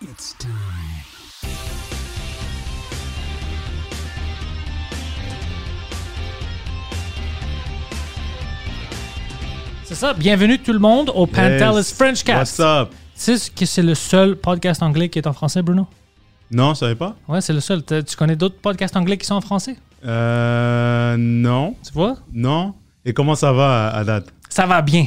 It's time. C'est ça. Bienvenue tout le monde au Pantelis Yes. Frenchcast. What's up? Tu sais que c'est le seul podcast anglais qui est en français, Bruno? Non, je savais pas? Ouais, c'est le seul. T'as- Tu connais d'autres podcasts anglais qui sont en français? Euh, non, Tu vois? non. Et comment ça va à, à date? Ça va bien.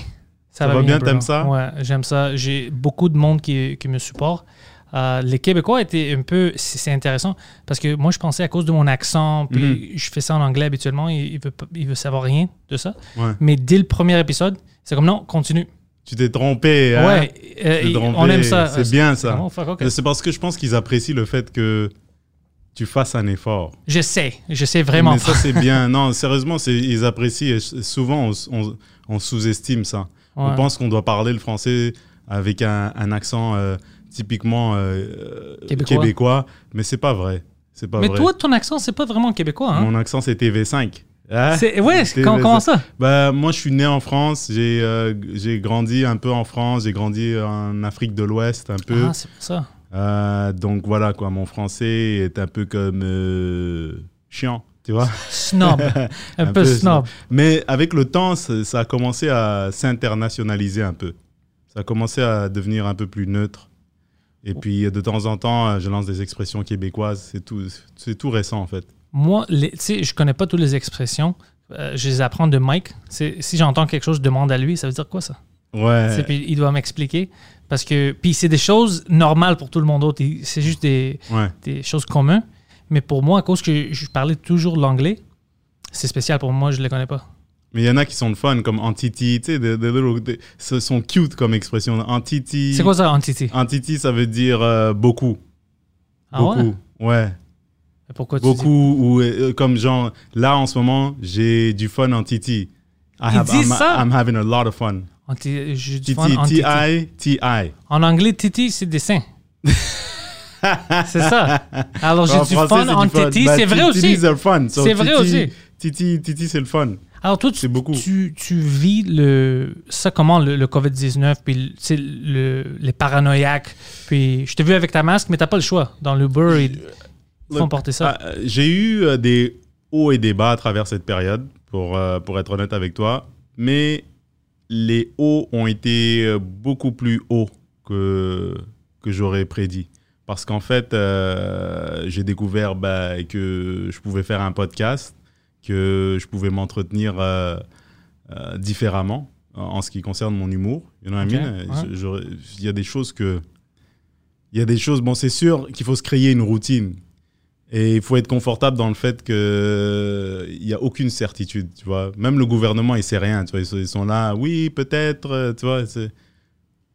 Ça va bien, Bruno. t'aimes ça? Ouais, j'aime ça. J'ai beaucoup de monde qui, qui me supporte. Euh, les Québécois étaient un peu. C'est intéressant parce que moi, je pensais à cause de mon accent, puis Mhm. je fais ça en anglais habituellement, il, il veut, il veut savoir rien de ça. Ouais. Mais dès le premier épisode, c'est comme non, continue. Tu t'es trompé. hein? ouais, euh, trompé. on aime ça. C'est bien ça. C'est parce que je pense qu'ils apprécient le fait que tu fasses un effort. Je sais, je sais vraiment Mais ça, c'est bien. Non, sérieusement, ils apprécient. Et souvent, on, on- on sous-estime ça. Ouais. On pense qu'on doit parler le français avec un, un accent euh, typiquement euh, Québécois. québécois. mais c'est pas vrai. C'est pas Mais vrai. toi, ton accent, c'est pas vraiment québécois, hein? Mon accent, c'est TV5. Hein? C'est- Ouais, TV5. comment, comment ça? Bah, moi, je suis né en France. J'ai euh, grandi un peu en France. J'ai grandi en Afrique de l'Ouest un peu. Ah, c'est pour ça. Euh, donc voilà, quoi. Mon français est un peu comme euh, chiant, tu vois. Snob. un, peu, peu snob. Mais avec le temps, ça, ça a commencé à s'internationaliser un peu. Ça a commencé à devenir un peu plus neutre. Et puis, de temps en temps, euh, je lance des expressions québécoises. C'est tout, c'est tout récent, en fait. Moi, tu sais, je connais pas toutes les expressions. Euh, je les apprends de Mike. Si j'entends quelque chose, je demande à lui, ça veut dire quoi ça? Ouais. Puis il doit m'expliquer. Parce que, puis c'est des choses normales pour tout le monde d'autre. Il- C'est juste des, Ouais. des choses communes. Mais pour moi, à cause que je parlais toujours l'anglais, c'est spécial pour moi, je ne les connais pas. Mais il y en a qui sont le fun, comme entity, tu sais, des, des little- des- ce sont cute comme expression. Entity. C'est quoi ça, entity? Entity, ça veut dire euh, beaucoup. Ah ouais? beaucoup. Ouais. Pourquoi tu dis- Beaucoup. Ou euh, comme genre, là en ce moment, j'ai du fun en Titi. I Ils have, disent I'm, ça? I'm having a lot of fun. Anti- Titi. T-I, T-I. En anglais, titi, c'est des seins. c'est ça. Alors, j'ai du fun en titi. Bah, c'est vrai aussi. Titties are fun. So, C'est vrai aussi. Titi, Titi, c'est le fun. Alors, toi, tu, beaucoup. tu, tu vis le, ça comment, le, le COVID-19, puis le- les paranoïaques. Puis, je t'ai vu avec ta masque, mais t'as pas le choix. Dans l'Uber, ils ils font porter ça. ah, euh, J'ai eu euh, des hauts et des bas à travers cette période, pour, euh, pour être honnête avec toi. Mais les hauts ont été euh, beaucoup plus hauts que, que j'aurais prédit. Parce qu'en fait, euh, j'ai découvert bah, que je pouvais faire un podcast, que je pouvais m'entretenir euh, euh, différemment en, en ce qui concerne mon humour. You know what I mean? j'aurais- Il y a des choses que... Il y a des choses... Bon, c'est sûr qu'il faut se créer une routine. Et il faut être confortable dans le fait qu'il n'y a aucune certitude, tu vois? Même le gouvernement, il sait rien, tu vois? Ils sont, là, oui, peut-être, euh, tu vois?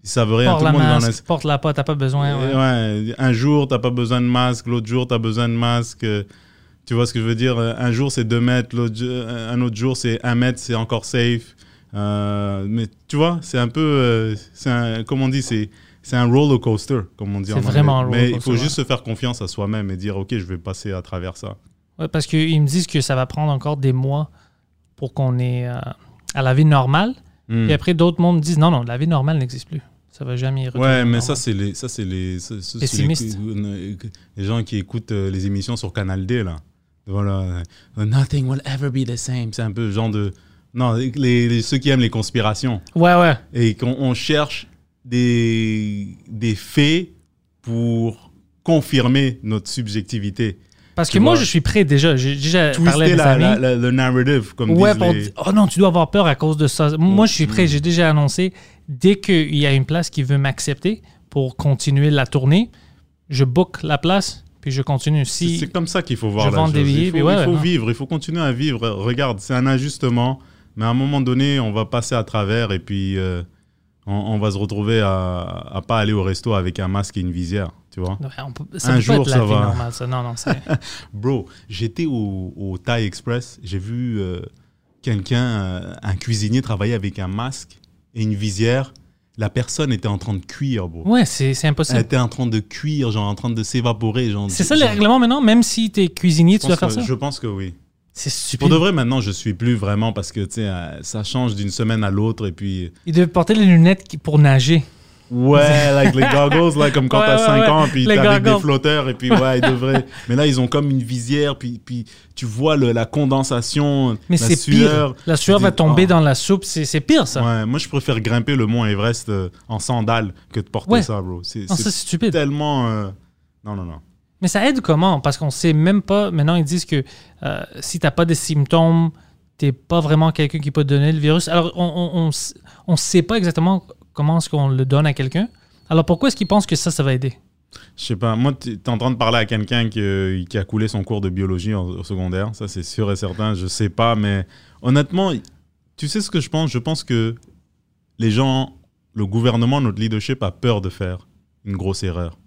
Ils savent rien. porte Tout la monde est dans masque, porte-la pas, t'as pas besoin. ouais. Ouais, un jour, t'as pas besoin de masque, l'autre jour, t'as besoin de masque. Euh, Tu vois ce que je veux dire? Un jour, c'est 2 mètres, jo- un autre jour, c'est 1 mètre, c'est encore safe. Euh, mais tu vois, c'est un peu. euh, c'est un- comme on dit, c'est. C'est un roller coaster, comme on dit C'est anglais. vraiment un roller Mais il coaster, faut ouais. juste se faire confiance à soi-même et dire, OK, je vais passer à travers ça. Ouais, parce qu'ils me disent que ça va prendre encore des mois pour qu'on ait euh, à la vie normale. Hmm. Et après, d'autres mondes disent non, non, la vie normale n'existe plus. Ça va jamais y retourner. Ouais, mais normal. ça, c'est les, ça, c'est les, ça, les, les gens qui écoutent euh, les émissions sur Canal D, là. Voilà. Nothing will ever be the same. C'est un peu genre de. Non, les, les- ceux qui aiment les conspirations. Ouais, ouais. Et qu'on on cherche des, des faits pour confirmer notre subjectivité. Parce que moi, je suis prêt déjà. J'ai déjà parlé à la, amis. la- la- le narrative, comme ouais, disent les... oh non, tu dois avoir peur à cause de ça. Moi, je suis prêt. J'ai déjà annoncé, dès qu'il y a une place qui veut m'accepter pour continuer la tournée, je book la place, puis je continue. C'est Si, c'est comme ça qu'il faut voir je la chose. des billets, il faut, puis ouais, il faut ouais. vivre, il faut continuer à vivre. Regarde, c'est un ajustement, mais à un moment donné, on va passer à travers et puis euh, on, on va se retrouver à, à pas aller au resto avec un masque et une visière, tu vois. Ouais, on peut- ça Un peut jour, pas être la ça vie va. normale, ça. Non, non. Bro, j'étais au, au Thai Express, j'ai vu euh, quelqu'un, euh, un cuisinier travailler avec un masque et une visière. La personne était en train de cuire, bro. Ouais, c'est c'est Elle impossible. était en train de cuire, genre en train de s'évaporer. genre- C'est ça les genre- règlements maintenant? Même si t'es cuisinier, Je tu dois faire que- ça? Je pense que oui. C'est stupide. Pour de vrai, maintenant, je suis plus vraiment parce que, tu sais, euh, ça change d'une semaine à l'autre et puis... Il devait porter les lunettes pour nager. Ouais, like les goggles, là, comme quand Ouais, t'as ouais, 5 ouais. ans, puis avec des flotteurs, et puis ouais, ils devraient. Mais là, ils ont comme une visière, puis, puis tu vois le, la condensation, Mais la sueur. pire. La sueur va dis, tomber oh. dans la soupe. C'est c'est pire, ça. Ouais, moi, je préfère grimper le mont Everest euh, en sandales que de porter Ouais. ça, bro. C'est ça, c'est stupide. tellement. euh, Non, non, non. Mais ça aide comment? Parce qu'on sait même pas. Maintenant, ils disent que euh, si t'as pas des symptômes, t'es pas vraiment quelqu'un qui peut donner le virus. Alors, on on, on, on sait pas exactement comment est-ce qu'on le donne à quelqu'un. Alors, pourquoi est-ce qu'ils pensent que ça, ça va aider? Je sais pas, moi, tu es en train de parler à quelqu'un qui, euh, qui a coulé son cours de biologie en- au secondaire, ça c'est sûr et certain, je sais pas, mais honnêtement, tu sais ce que je pense? Je pense que les gens, le gouvernement, notre leadership a peur de faire une grosse erreur.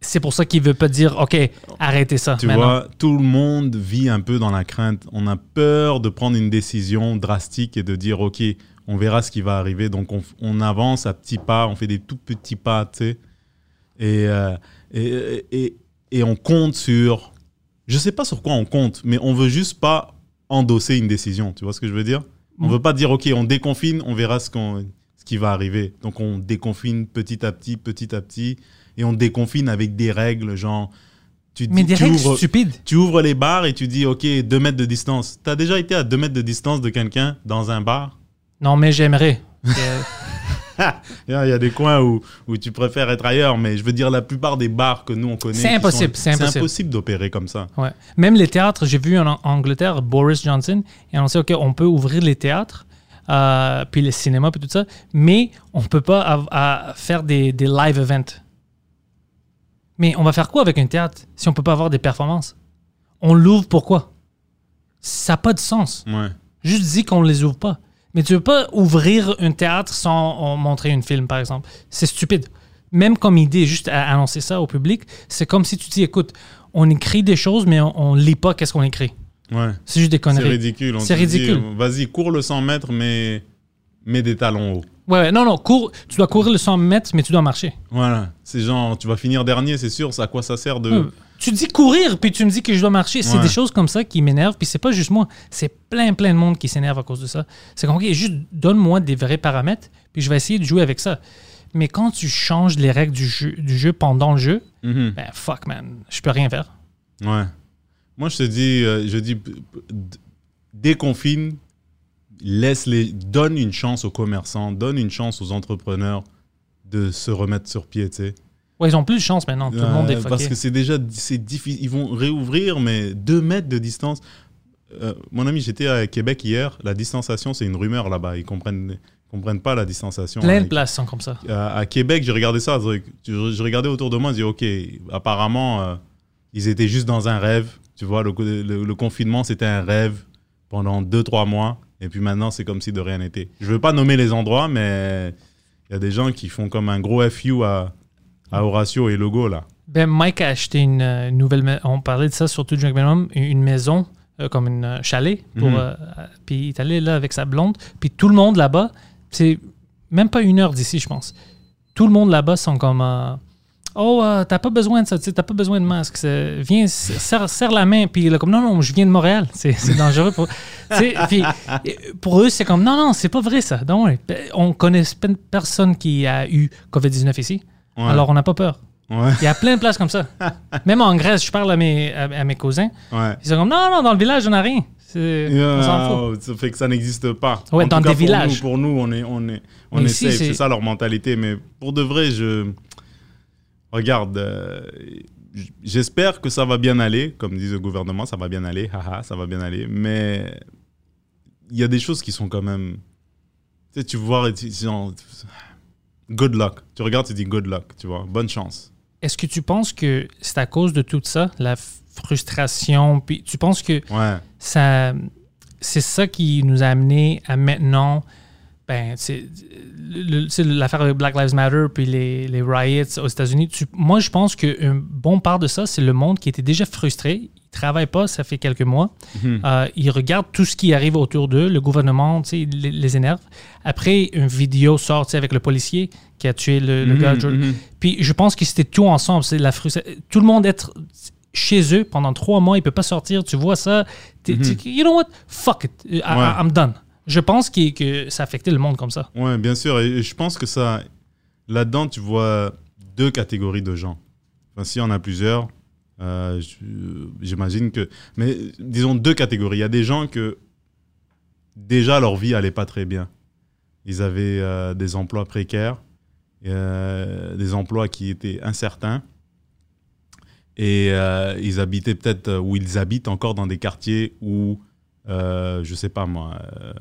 C'est pour ça qu'ils veulent pas dire, OK, arrêtez ça. Tu maintenant. vois, tout le monde vit un peu dans la crainte. On a peur de prendre une décision drastique et de dire, OK, on verra ce qui va arriver. Donc, on, on avance à petits pas, on fait des tout petits pas, tu sais. Et, euh, et, et, et on compte sur... Je sais pas sur quoi on compte, mais on veut juste pas endosser une décision. Tu vois ce que je veux dire? On Mm. veut pas dire, OK, on déconfine, on verra ce, qu'on, ce qui va arriver. Donc, on déconfine petit à petit, petit à petit. Et on déconfine avec des règles, genre... Tu Mais dis- des tu règles ouvres- stupides. tu ouvres les bars et tu dis, OK, 2 mètres de distance. Tu as déjà été à 2 mètres de distance de quelqu'un dans un bar? Non, mais j'aimerais. Il y a a des coins où, où tu préfères être ailleurs, mais je veux dire, la plupart des bars que nous, on connaît... C'est impossible, c'est impossible. impossible d'opérer comme ça. Ouais. Même les théâtres, j'ai vu en Angleterre Boris Johnson et on sait ok, on peut ouvrir les théâtres, euh, puis les cinémas, puis tout ça, mais on peut pas à faire des, des live events. Mais on va faire quoi avec un théâtre si on peut pas avoir des performances? On l'ouvre pourquoi? Ça n'a pas de sens. Ouais. Juste dis qu'on les ouvre pas. Mais tu veux pas ouvrir un théâtre sans montrer un film, par exemple. C'est stupide. Même comme idée, juste à annoncer ça au public, c'est comme si tu dis, écoute, on écrit des choses, mais on, on lit pas qu'est-ce qu'on écrit. Ouais. C'est juste des C'est conneries. ridicule. On C'est te dit, ridicule. euh, Vas-y, cours le 100 mètres, mais mets des talons hauts. Ouais, ouais, non, non, cours, tu dois courir le 100 mètres, mais tu dois marcher. Voilà. C'est genre, tu vas finir dernier, c'est sûr. c'est À quoi ça sert de... Euh, Tu dis courir, puis tu me dis que je dois marcher. C'est Ouais. des choses comme ça qui m'énervent, puis c'est pas juste moi. C'est plein, plein de monde qui s'énerve à cause de ça. C'est comme, OK, juste donne-moi des vrais paramètres, puis je vais essayer de jouer avec ça. Mais quand tu changes les règles du jeu, du jeu pendant le jeu, Mhm. ben fuck, man, je peux rien faire. Ouais. Moi, je te dis, euh, je dis, déconfine, laisse les, donne une chance aux commerçants, donne une chance aux entrepreneurs de se remettre sur pied, tu sais. Ouais, ils ont plus de chance maintenant. Tout le monde est Euh, fucké. Parce que c'est déjà, c'est difficile. Ils vont réouvrir, mais deux mètres de distance. Euh, mon ami, j'étais à Québec hier. La distanciation, c'est une rumeur là-bas. Ils comprennent, comprennent pas la distanciation. Plein de places sont comme ça. à, à Québec, j'ai regardé ça. Je, je regardais autour de moi, je dis ok, apparemment, euh, ils étaient juste dans un rêve. Tu vois, le, le- le confinement, c'était un rêve pendant 2-3 mois. Et puis maintenant, c'est comme si de rien n'était. Je veux pas nommer les endroits, mais il y a des gens qui font comme un gros FU à, à Horatio et Logo là. Ben, Mike a acheté une euh, nouvelle. On parlait de ça sur tout Drink Minimum, une maison, euh, comme une euh, chalet. Pour, Mhm. euh, puis il est allé là avec sa blonde. Puis tout le monde là-bas, c'est même pas une heure d'ici, je pense. Tout le monde là-bas sont comme. euh, Oh, t'as pas besoin de ça, t'as pas besoin de masque. Viens, serre, serre la main. Puis il est comme, non, non, je viens de Montréal. C'est dangereux pour. puis, pour eux, c'est comme, non, non, c'est pas vrai ça. Donc, ben, on connaît pe- personne qui a eu COVID-19 ici. Ouais. Alors, on n'a pas peur. Ouais, Il y a plein de places comme ça. Même en Grèce, je parle à mes, à, à mes cousins. ouais. Ils sont comme non, non, dans le village, on n'a rien. C'est- On s'en fout. Yeah, ça fait que ça n'existe pas. Ouais, En dans tout cas, des pour villages. Nous, pour nous, on est, on est, on est safe. c'est- ça leur mentalité. Mais pour de vrai, je regarde. euh, J'espère que ça va bien aller, comme dit le gouvernement, ça va bien aller, haha, ça va bien aller. Mais il y a des choses qui sont quand même. Tu sais, tu vois, genre, good luck. Tu regardes, tu dis good luck, tu vois, bonne chance. Est-ce que tu penses que c'est à cause de tout ça, la frustration, puis tu penses que Ouais. ça, c'est ça qui nous a amené à maintenant ben, c'est l'affaire avec Black Lives Matter puis les, les riots aux États-Unis. Moi, je pense qu'un bon part de ça, c'est le monde qui était déjà frustré. Ils travaillent pas, ça fait quelques mois. Mhm. Euh, ils regardent tout ce qui arrive autour d'eux. Le gouvernement, tu sais, les, les énerve. Après, une vidéo sort avec le policier qui a tué le, le Mhm, gars. Mhm. Puis je pense que c'était tout ensemble. C'est la frustration. Tout le monde être chez eux pendant trois mois, il peut pas sortir. Tu vois ça. t'es- tu- you know what? Fuck it. I- Mhm. Ouais. I'm done. Je pense qu'il- que ça affectait le monde comme ça. Ouais, bien sûr. Et je pense que ça, là-dedans, tu vois deux catégories de gens. Enfin, s'il y en a plusieurs, euh, je- j'imagine que. Mais disons deux catégories. Il y a des gens que déjà leur vie allait pas très bien. Ils avaient euh, des emplois précaires, euh, des emplois qui étaient incertains. Et euh, ils habitaient peut-être, euh, où ils habitent encore dans des quartiers où, euh, je sais pas moi, euh,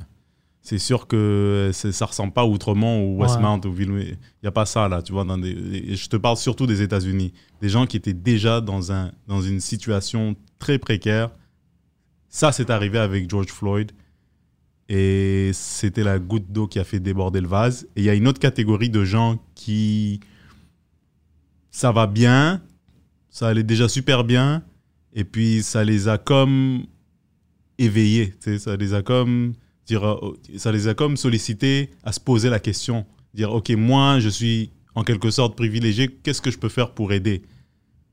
c'est sûr que c'est- ça ressemble pas à Outremont ou Westmount ou Ville. Il n'y a pas ça là, tu vois. Dans des, et je te parle surtout des États-Unis. Des gens qui étaient déjà dans, un, dans une situation très précaire. Ça, c'est arrivé avec George Floyd. Et c'était la goutte d'eau qui a fait déborder le vase. Et il y a une autre catégorie de gens qui. Ça va bien, ça allait déjà super bien, et puis ça les a comme éveillés. tu sais, Ça les a comme. Dire, euh, ça les a comme sollicités à se poser la question. Dire, OK, moi, je suis en quelque sorte privilégié, qu'est-ce que je peux faire pour aider?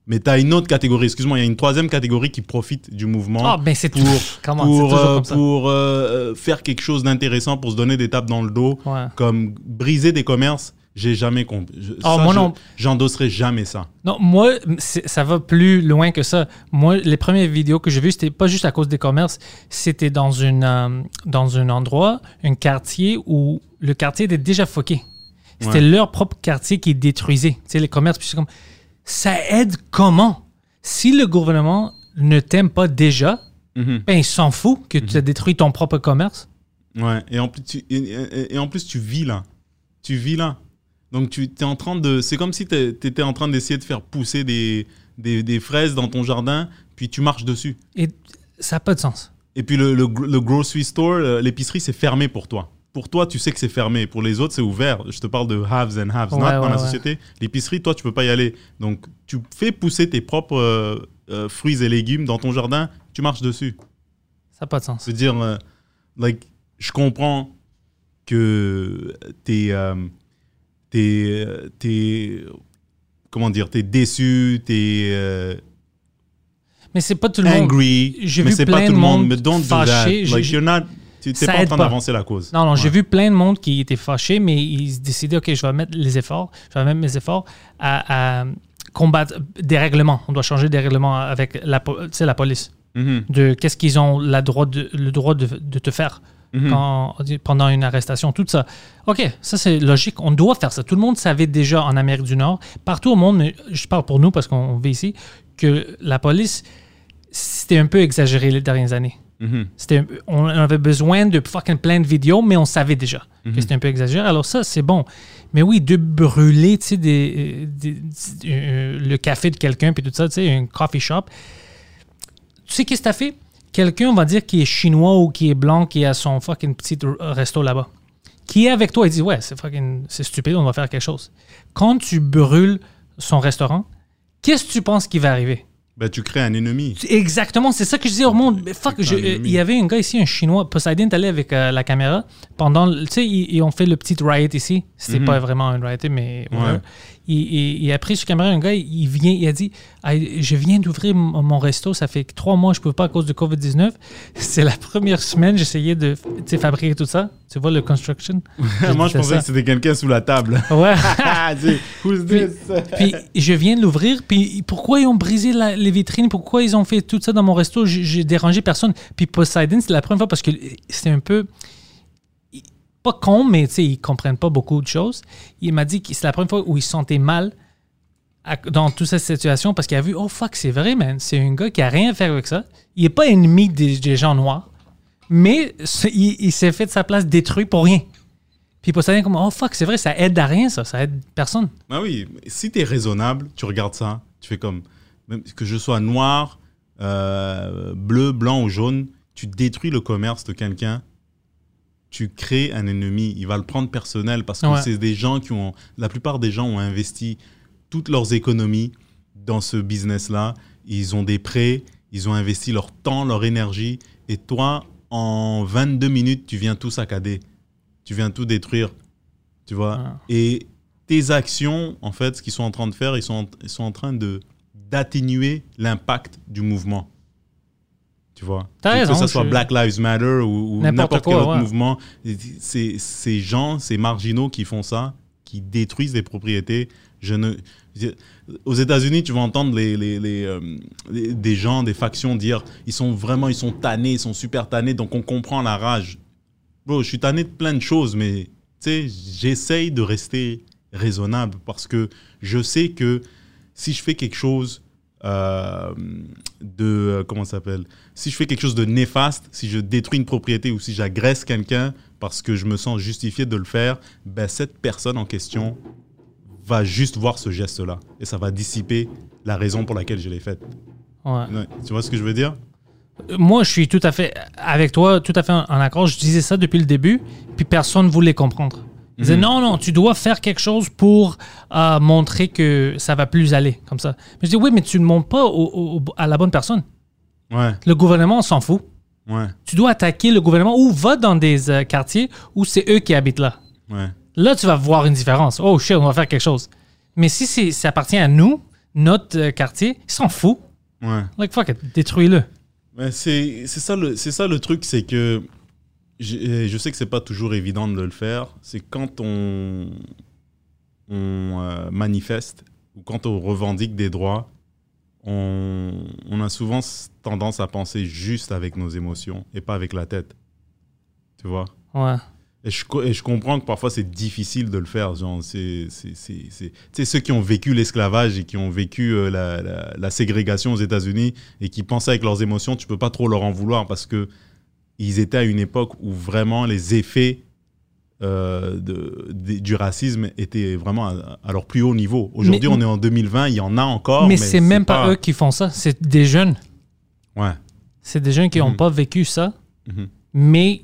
Mais tu as une autre catégorie, excuse-moi, il y a une troisième catégorie qui profite du mouvement Ah, ben pour, tout. Comment? C'est pour, euh, pour euh, euh, faire quelque chose d'intéressant, pour se donner des tapes dans le dos, Ouais. comme briser des commerces. J'ai jamais compris. Je- ça, moi je- non. J'endosserai jamais ça. Non, moi, ça va plus loin que ça. Moi, les premières vidéos que j'ai vues, c'était pas juste à cause des commerces, c'était dans, une, euh, dans un endroit, un quartier où le quartier était déjà foqué. C'était Ouais. leur propre quartier qui détruisait. Tu sais, les commerces, puis c'est comme. Ça aide comment? Si le gouvernement ne t'aime pas déjà, Mhm. ben il s'en fout que tu as détruit ton propre commerce. Ouais, et en plus, tu, et, et- et en plus, tu vis là. Tu vis là. Donc, tu es en train de. C'est comme si tu étais en train d'essayer de faire pousser des, des, des fraises dans ton jardin, puis tu marches dessus. Et ça n'a pas de sens. Et puis, le, le, le grocery store, l'épicerie, c'est fermé pour toi. Pour toi, tu sais que c'est fermé. Pour les autres, c'est ouvert. Je te parle de haves and haves Ouais, not dans la ouais. société. L'épicerie, toi, tu peux pas y aller. Donc, tu fais pousser tes propres euh, euh, fruits et légumes dans ton jardin, tu marches dessus. Ça n'a pas de sens. C'est dire, euh, like, je comprends que t'es, t'es, t'es, comment dire, t'es déçu, t'es euh, Mais c'est pas tout le monde. angry, J'ai mais vu c'est plein pas tout le monde. monde Mais don't do fâché. that. J'ai- Like, you're not, t'es pas en train pas. d'avancer la cause. Non, non, j'ai vu plein de monde qui était fâché, mais ils se décidaient, OK, je vais mettre les efforts, je vais mettre mes efforts à, à combattre des règlements. On doit changer des règlements avec la, la police. Mhm, De qu'est-ce qu'ils ont la droit de, le droit de, de te faire mhm. quand, pendant une arrestation, tout ça. OK, ça c'est logique. On doit faire ça. Tout le monde savait déjà en Amérique du Nord, partout au monde, mais je parle pour nous parce qu'on vit ici, que la police, c'était un peu exagéré les dernières années. Mhm. C'était on avait besoin de fucking plein de vidéos, mais on savait déjà Mhm. que c'était un peu exagéré. Alors ça, c'est bon. Mais oui, de brûler, tu sais, des, des- euh, le café de quelqu'un, puis tout ça, tu sais, un coffee shop. Tu sais qu'est-ce que t'as fait? Quelqu'un, on va dire, qui est chinois ou qui est blanc, qui a son fucking petit r- resto là-bas, qui est avec toi et dit, ouais, c'est fucking, c'est stupide, on va faire quelque chose. Quand tu brûles son restaurant, qu'est-ce que tu penses qui va arriver? Ben, tu crées un ennemi. Exactement, c'est ça que je dis au monde. Mais fuck, je- euh, il y avait un gars ici, un chinois. Poseidon est allé avec euh, la caméra pendant. Tu sais, ils, ils ont fait le petit riot ici. C'était Mhm. pas vraiment un riot, mais. Ouais. Il, il- il a pris sur caméra un gars, il vient, il a dit Je viens d'ouvrir mon resto, ça fait trois mois, je peux pas à cause du COVID-19. C'est la première semaine, j'essayais de fabriquer tout ça. Tu vois, le construction? Moi, je pensais ça. que c'était quelqu'un sous la table. Ouais. Who's Puis, this? puis je viens de l'ouvrir, puis pourquoi ils ont brisé la- les vitrines, pourquoi ils ont fait tout ça dans mon resto, j'ai j'ai dérangé personne. Puis Poseidon, c'est la première fois parce que c'était un peu pas con, mais ils comprennent pas beaucoup de choses. Il m'a dit que c'est la première fois où il se sentait mal dans toute cette situation parce qu'il a vu, oh fuck, c'est vrai, man, c'est un gars qui a rien à faire avec ça. Il est pas ennemi des, gens noirs, mais il, s'est fait de sa place détruit pour rien. Puis Poseidon, comme, oh fuck, c'est vrai, ça aide à rien, ça, ça aide personne. Bah oui, si tu es raisonnable, tu regardes ça, tu fais comme, que je sois noir, euh, bleu, blanc ou jaune, tu détruis le commerce de quelqu'un, tu crées un ennemi. Il va le prendre personnel parce que Ouais. c'est des gens qui ont. La plupart des gens ont investi toutes leurs économies dans ce business-là. Ils ont des prêts, ils ont investi leur temps, leur énergie. Et toi, en 22 minutes, tu viens tout saccader. Tu viens tout détruire. Tu vois? Et tes actions, en fait, ce qu'ils sont en train de faire, ils sont en, ils sont en train de d'atténuer l'impact du mouvement. Tu vois? Que, raison, que ce soit je- Black Lives Matter ou, ou N'importe quel autre ouais. mouvement, c'est ces gens, ces marginaux qui font ça, qui détruisent des propriétés. Je ne, je- aux États-Unis, tu vas entendre les, les- les, euh, les- des gens, des factions dire ils sont vraiment, ils sont tannés, ils sont super tannés, donc on comprend la rage. Bro, je suis tanné de plein de choses, mais tu sais, j'essaye de rester raisonnable parce que je sais que si je fais quelque chose euh, de euh, comment ça s'appelle? Si je fais quelque chose de néfaste si je détruis une propriété ou si j'agresse quelqu'un parce que je me sens justifié de le faire ben cette personne en question va juste voir ce geste là et ça va dissiper la raison pour laquelle je l'ai faite Ouais. Tu vois ce que je veux dire? Moi, je suis tout à fait avec toi, tout à fait en accord. Je disais ça depuis le début, puis personne ne voulait comprendre. Ils disaient non, non, tu dois faire quelque chose pour euh, montrer que ça va plus aller, comme ça. Mais je dis oui, mais tu ne montres pas au- au- à la bonne personne. ouais Le gouvernement s'en fout. ouais Tu dois attaquer le gouvernement ou va dans des euh, quartiers où c'est eux qui habitent là. ouais Là, tu vas voir une différence. Oh shit, on va faire quelque chose. Mais si ça appartient à nous, notre euh, quartier, ils s'en foutent. ouais Like fuck it, détruis-le. C'est ça le ça le truc c'est que je, je sais que c'est pas toujours évident de le faire c'est quand on on euh, manifeste ou quand on revendique des droits on, on a souvent tendance à penser juste avec nos émotions et pas avec la tête tu vois? Ouais. et je, co- et je comprends que parfois c'est difficile de le faire. Genre, c'est, ceux qui ont vécu l'esclavage et qui ont vécu euh, la, la- la ségrégation aux États-Unis et qui pensaient avec leurs émotions, tu peux pas trop leur en vouloir parce que ils étaient à une époque où vraiment les effets euh, de, du racisme étaient vraiment à, à leur plus haut niveau. Aujourd'hui, on est en 2020, il y en a encore. mais Mais, c'est même pas, eux qui font ça, c'est des jeunes. Ouais. C'est des jeunes qui n'ont Mhm. pas vécu ça. Mhm. Mais,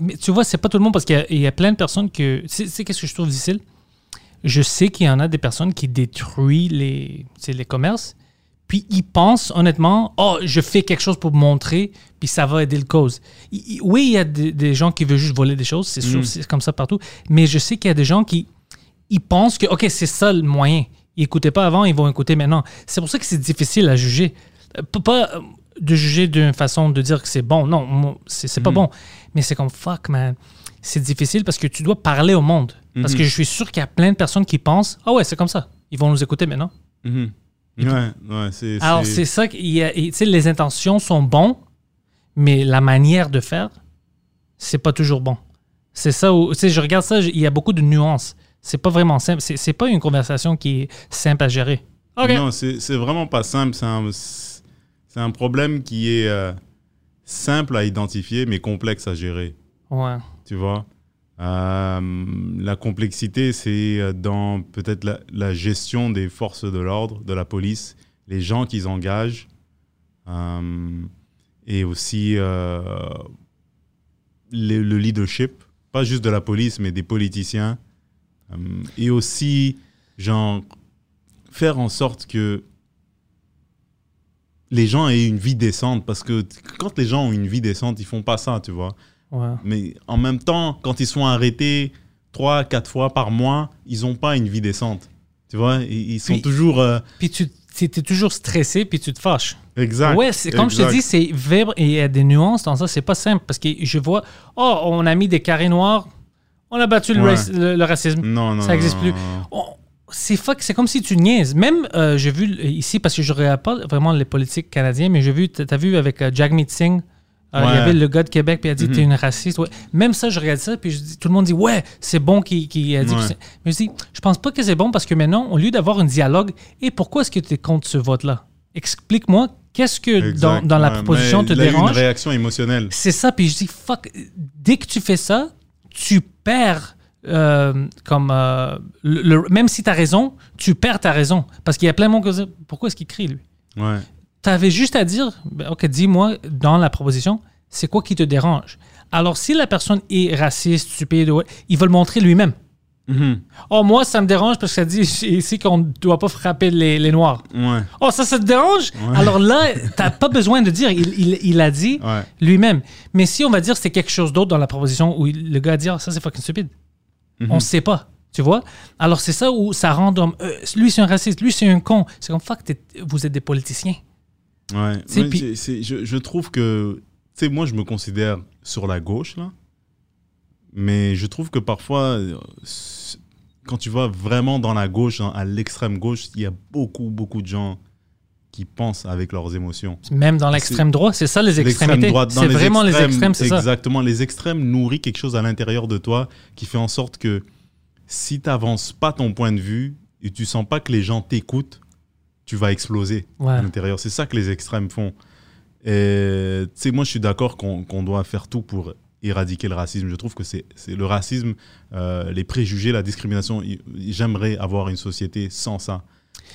mais tu vois, c'est pas tout le monde parce qu'il y a- il y, a plein de personnes que. C'est qu'est-ce que je trouve difficile? Je sais qu'il y en a des personnes qui détruisent les, les commerces, puis ils pensent honnêtement, oh, je fais quelque chose pour montrer, puis ça va aider le cause. Il- oui, il y a des, des gens qui veulent juste voler des choses, c'est sûr, Mhm. c'est comme ça partout, mais je sais qu'il y a des gens qui ils pensent que, OK, c'est ça le moyen. Ils n'écoutaient pas avant, ils vont écouter maintenant. C'est pour ça que c'est difficile à juger. Euh, Pas, euh, de juger d'une façon de dire que c'est bon. Non, c'est pas Mhm. bon. Mais c'est comme, fuck, man. C'est difficile parce que tu dois parler au monde. Parce Mhm. que je suis sûr qu'il y a plein de personnes qui pensent, ah ouais, c'est comme ça. Ils vont nous écouter maintenant. Mhm. Ouais, ouais, c'est, Alors, c'est ça, qu'il y a- et, tu sais, les intentions sont bonnes, mais la manière de faire, c'est pas toujours bon. C'est ça où, tu sais, je regarde ça, il y a beaucoup de nuances. C'est pas vraiment simple. C'est c'est pas une conversation qui est simple à gérer. Non, c'est c'est vraiment pas simple. C'est un, c'est un problème qui est euh, simple à identifier, mais complexe à gérer. Ouais. Tu vois? La complexité, c'est euh, dans peut-être la, gestion des forces de l'ordre, de la police, les gens qu'ils engagent, euh, et aussi euh, le, le leadership, pas juste de la police, mais des politiciens. Euh, et aussi, genre, faire en sorte que les gens aient une vie décente. Parce que quand les gens ont une vie décente, ils font pas ça, tu vois. Ouais. Mais en même temps, quand ils sont arrêtés trois, quatre fois par mois, ils n'ont pas une vie décente. Tu vois, ils, ils sont Puis- toujours... euh, Puis tu es toujours stressé, puis tu te fâches. exact. Ouais, c'est comme je te dis, c'est verbe et il y a des nuances dans ça. C'est pas simple parce que je vois, oh, on a mis des carrés noirs, on a battu le, Ouais. raci- le- le racisme. Non, non, ça existe non, plus. c'est fuck, c'est comme si tu niaises. Même, euh, j'ai vu ici, parce que je regarde pas vraiment les politiques canadiens, mais j'ai vu, t'as t'as vu avec euh, Jagmeet Singh, euh, il y Ouais. avait le gars de Québec, puis il a dit Mhm. t'es une raciste. Ouais. Même ça, je regarde ça, puis je dis- tout le monde dit ouais, c'est bon qu'il a dit. Ouais. Mais je dis, je pense pas que c'est bon parce que maintenant, au lieu d'avoir un dialogue, et pourquoi est-ce que tu es contre ce vote-là? Explique-moi, qu'est-ce que dans, la Ouais, proposition mais te il a eu dérange? une réaction émotionnelle. c'est ça, puis je dis, fuck, dès que tu fais ça, tu perds, euh, comme, euh, le, le- même si tu as raison, tu perds ta raison. Parce qu'il y a plein de monde qui disent, pourquoi est-ce qu'il crie, lui? Ouais. Tu avais juste à dire, ben, OK, dis-moi, dans la proposition, c'est quoi qui te dérange? Alors, si la personne est raciste, stupide, il va le montrer lui-même. Mhm. Oh, moi, ça me dérange parce que ça dit ici qu'on ne doit pas frapper les, les Noirs. Ouais. Oh, ça, ça te dérange? Alors là, t'as pas besoin de dire. Il, il, il a dit Ouais. lui-même. Mais si on va dire c'est quelque chose d'autre dans la proposition où le gars a dit, Ah, ça, c'est fucking stupide. On sait pas. Tu vois? Alors, c'est ça où ça rend euh, lui, c'est un raciste, lui, c'est un con. C'est comme, fuck, vous êtes des politiciens. Ouais. C'est Ouais, puis- c'est- c'est- je, je trouve que, tu sais, moi, je me considère sur la gauche, là. Mais je trouve que parfois, euh, quand tu vas vraiment dans la gauche, hein, à l'extrême gauche, il y a beaucoup, beaucoup de gens qui pensent avec leurs émotions. Même dans l'extrême droit, c'est ça les extrémités. droite, C'est vraiment les extrêmes, c'est ça. Exactement. Les extrêmes nourrissent quelque chose à l'intérieur de toi qui fait en sorte que si tu n'avances pas ton point de vue et tu sens pas que les gens t'écoutent, tu vas exploser Ouais. à l'intérieur. C'est ça que les extrêmes font. Et tu sais, moi, je suis d'accord qu'on doit faire tout pour éradiquer le racisme. Je trouve que c'est le racisme, euh, les préjugés, la discrimination. J'aimerais avoir une société sans ça.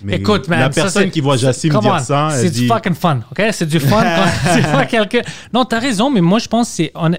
Mais Écoute, man, la personne qui voit Jassim dire on, ça, c'est du dit fucking fun, ok? C'est du fun quand tu vois quelqu'un. Non, t'as raison, mais moi je pense que c'est on-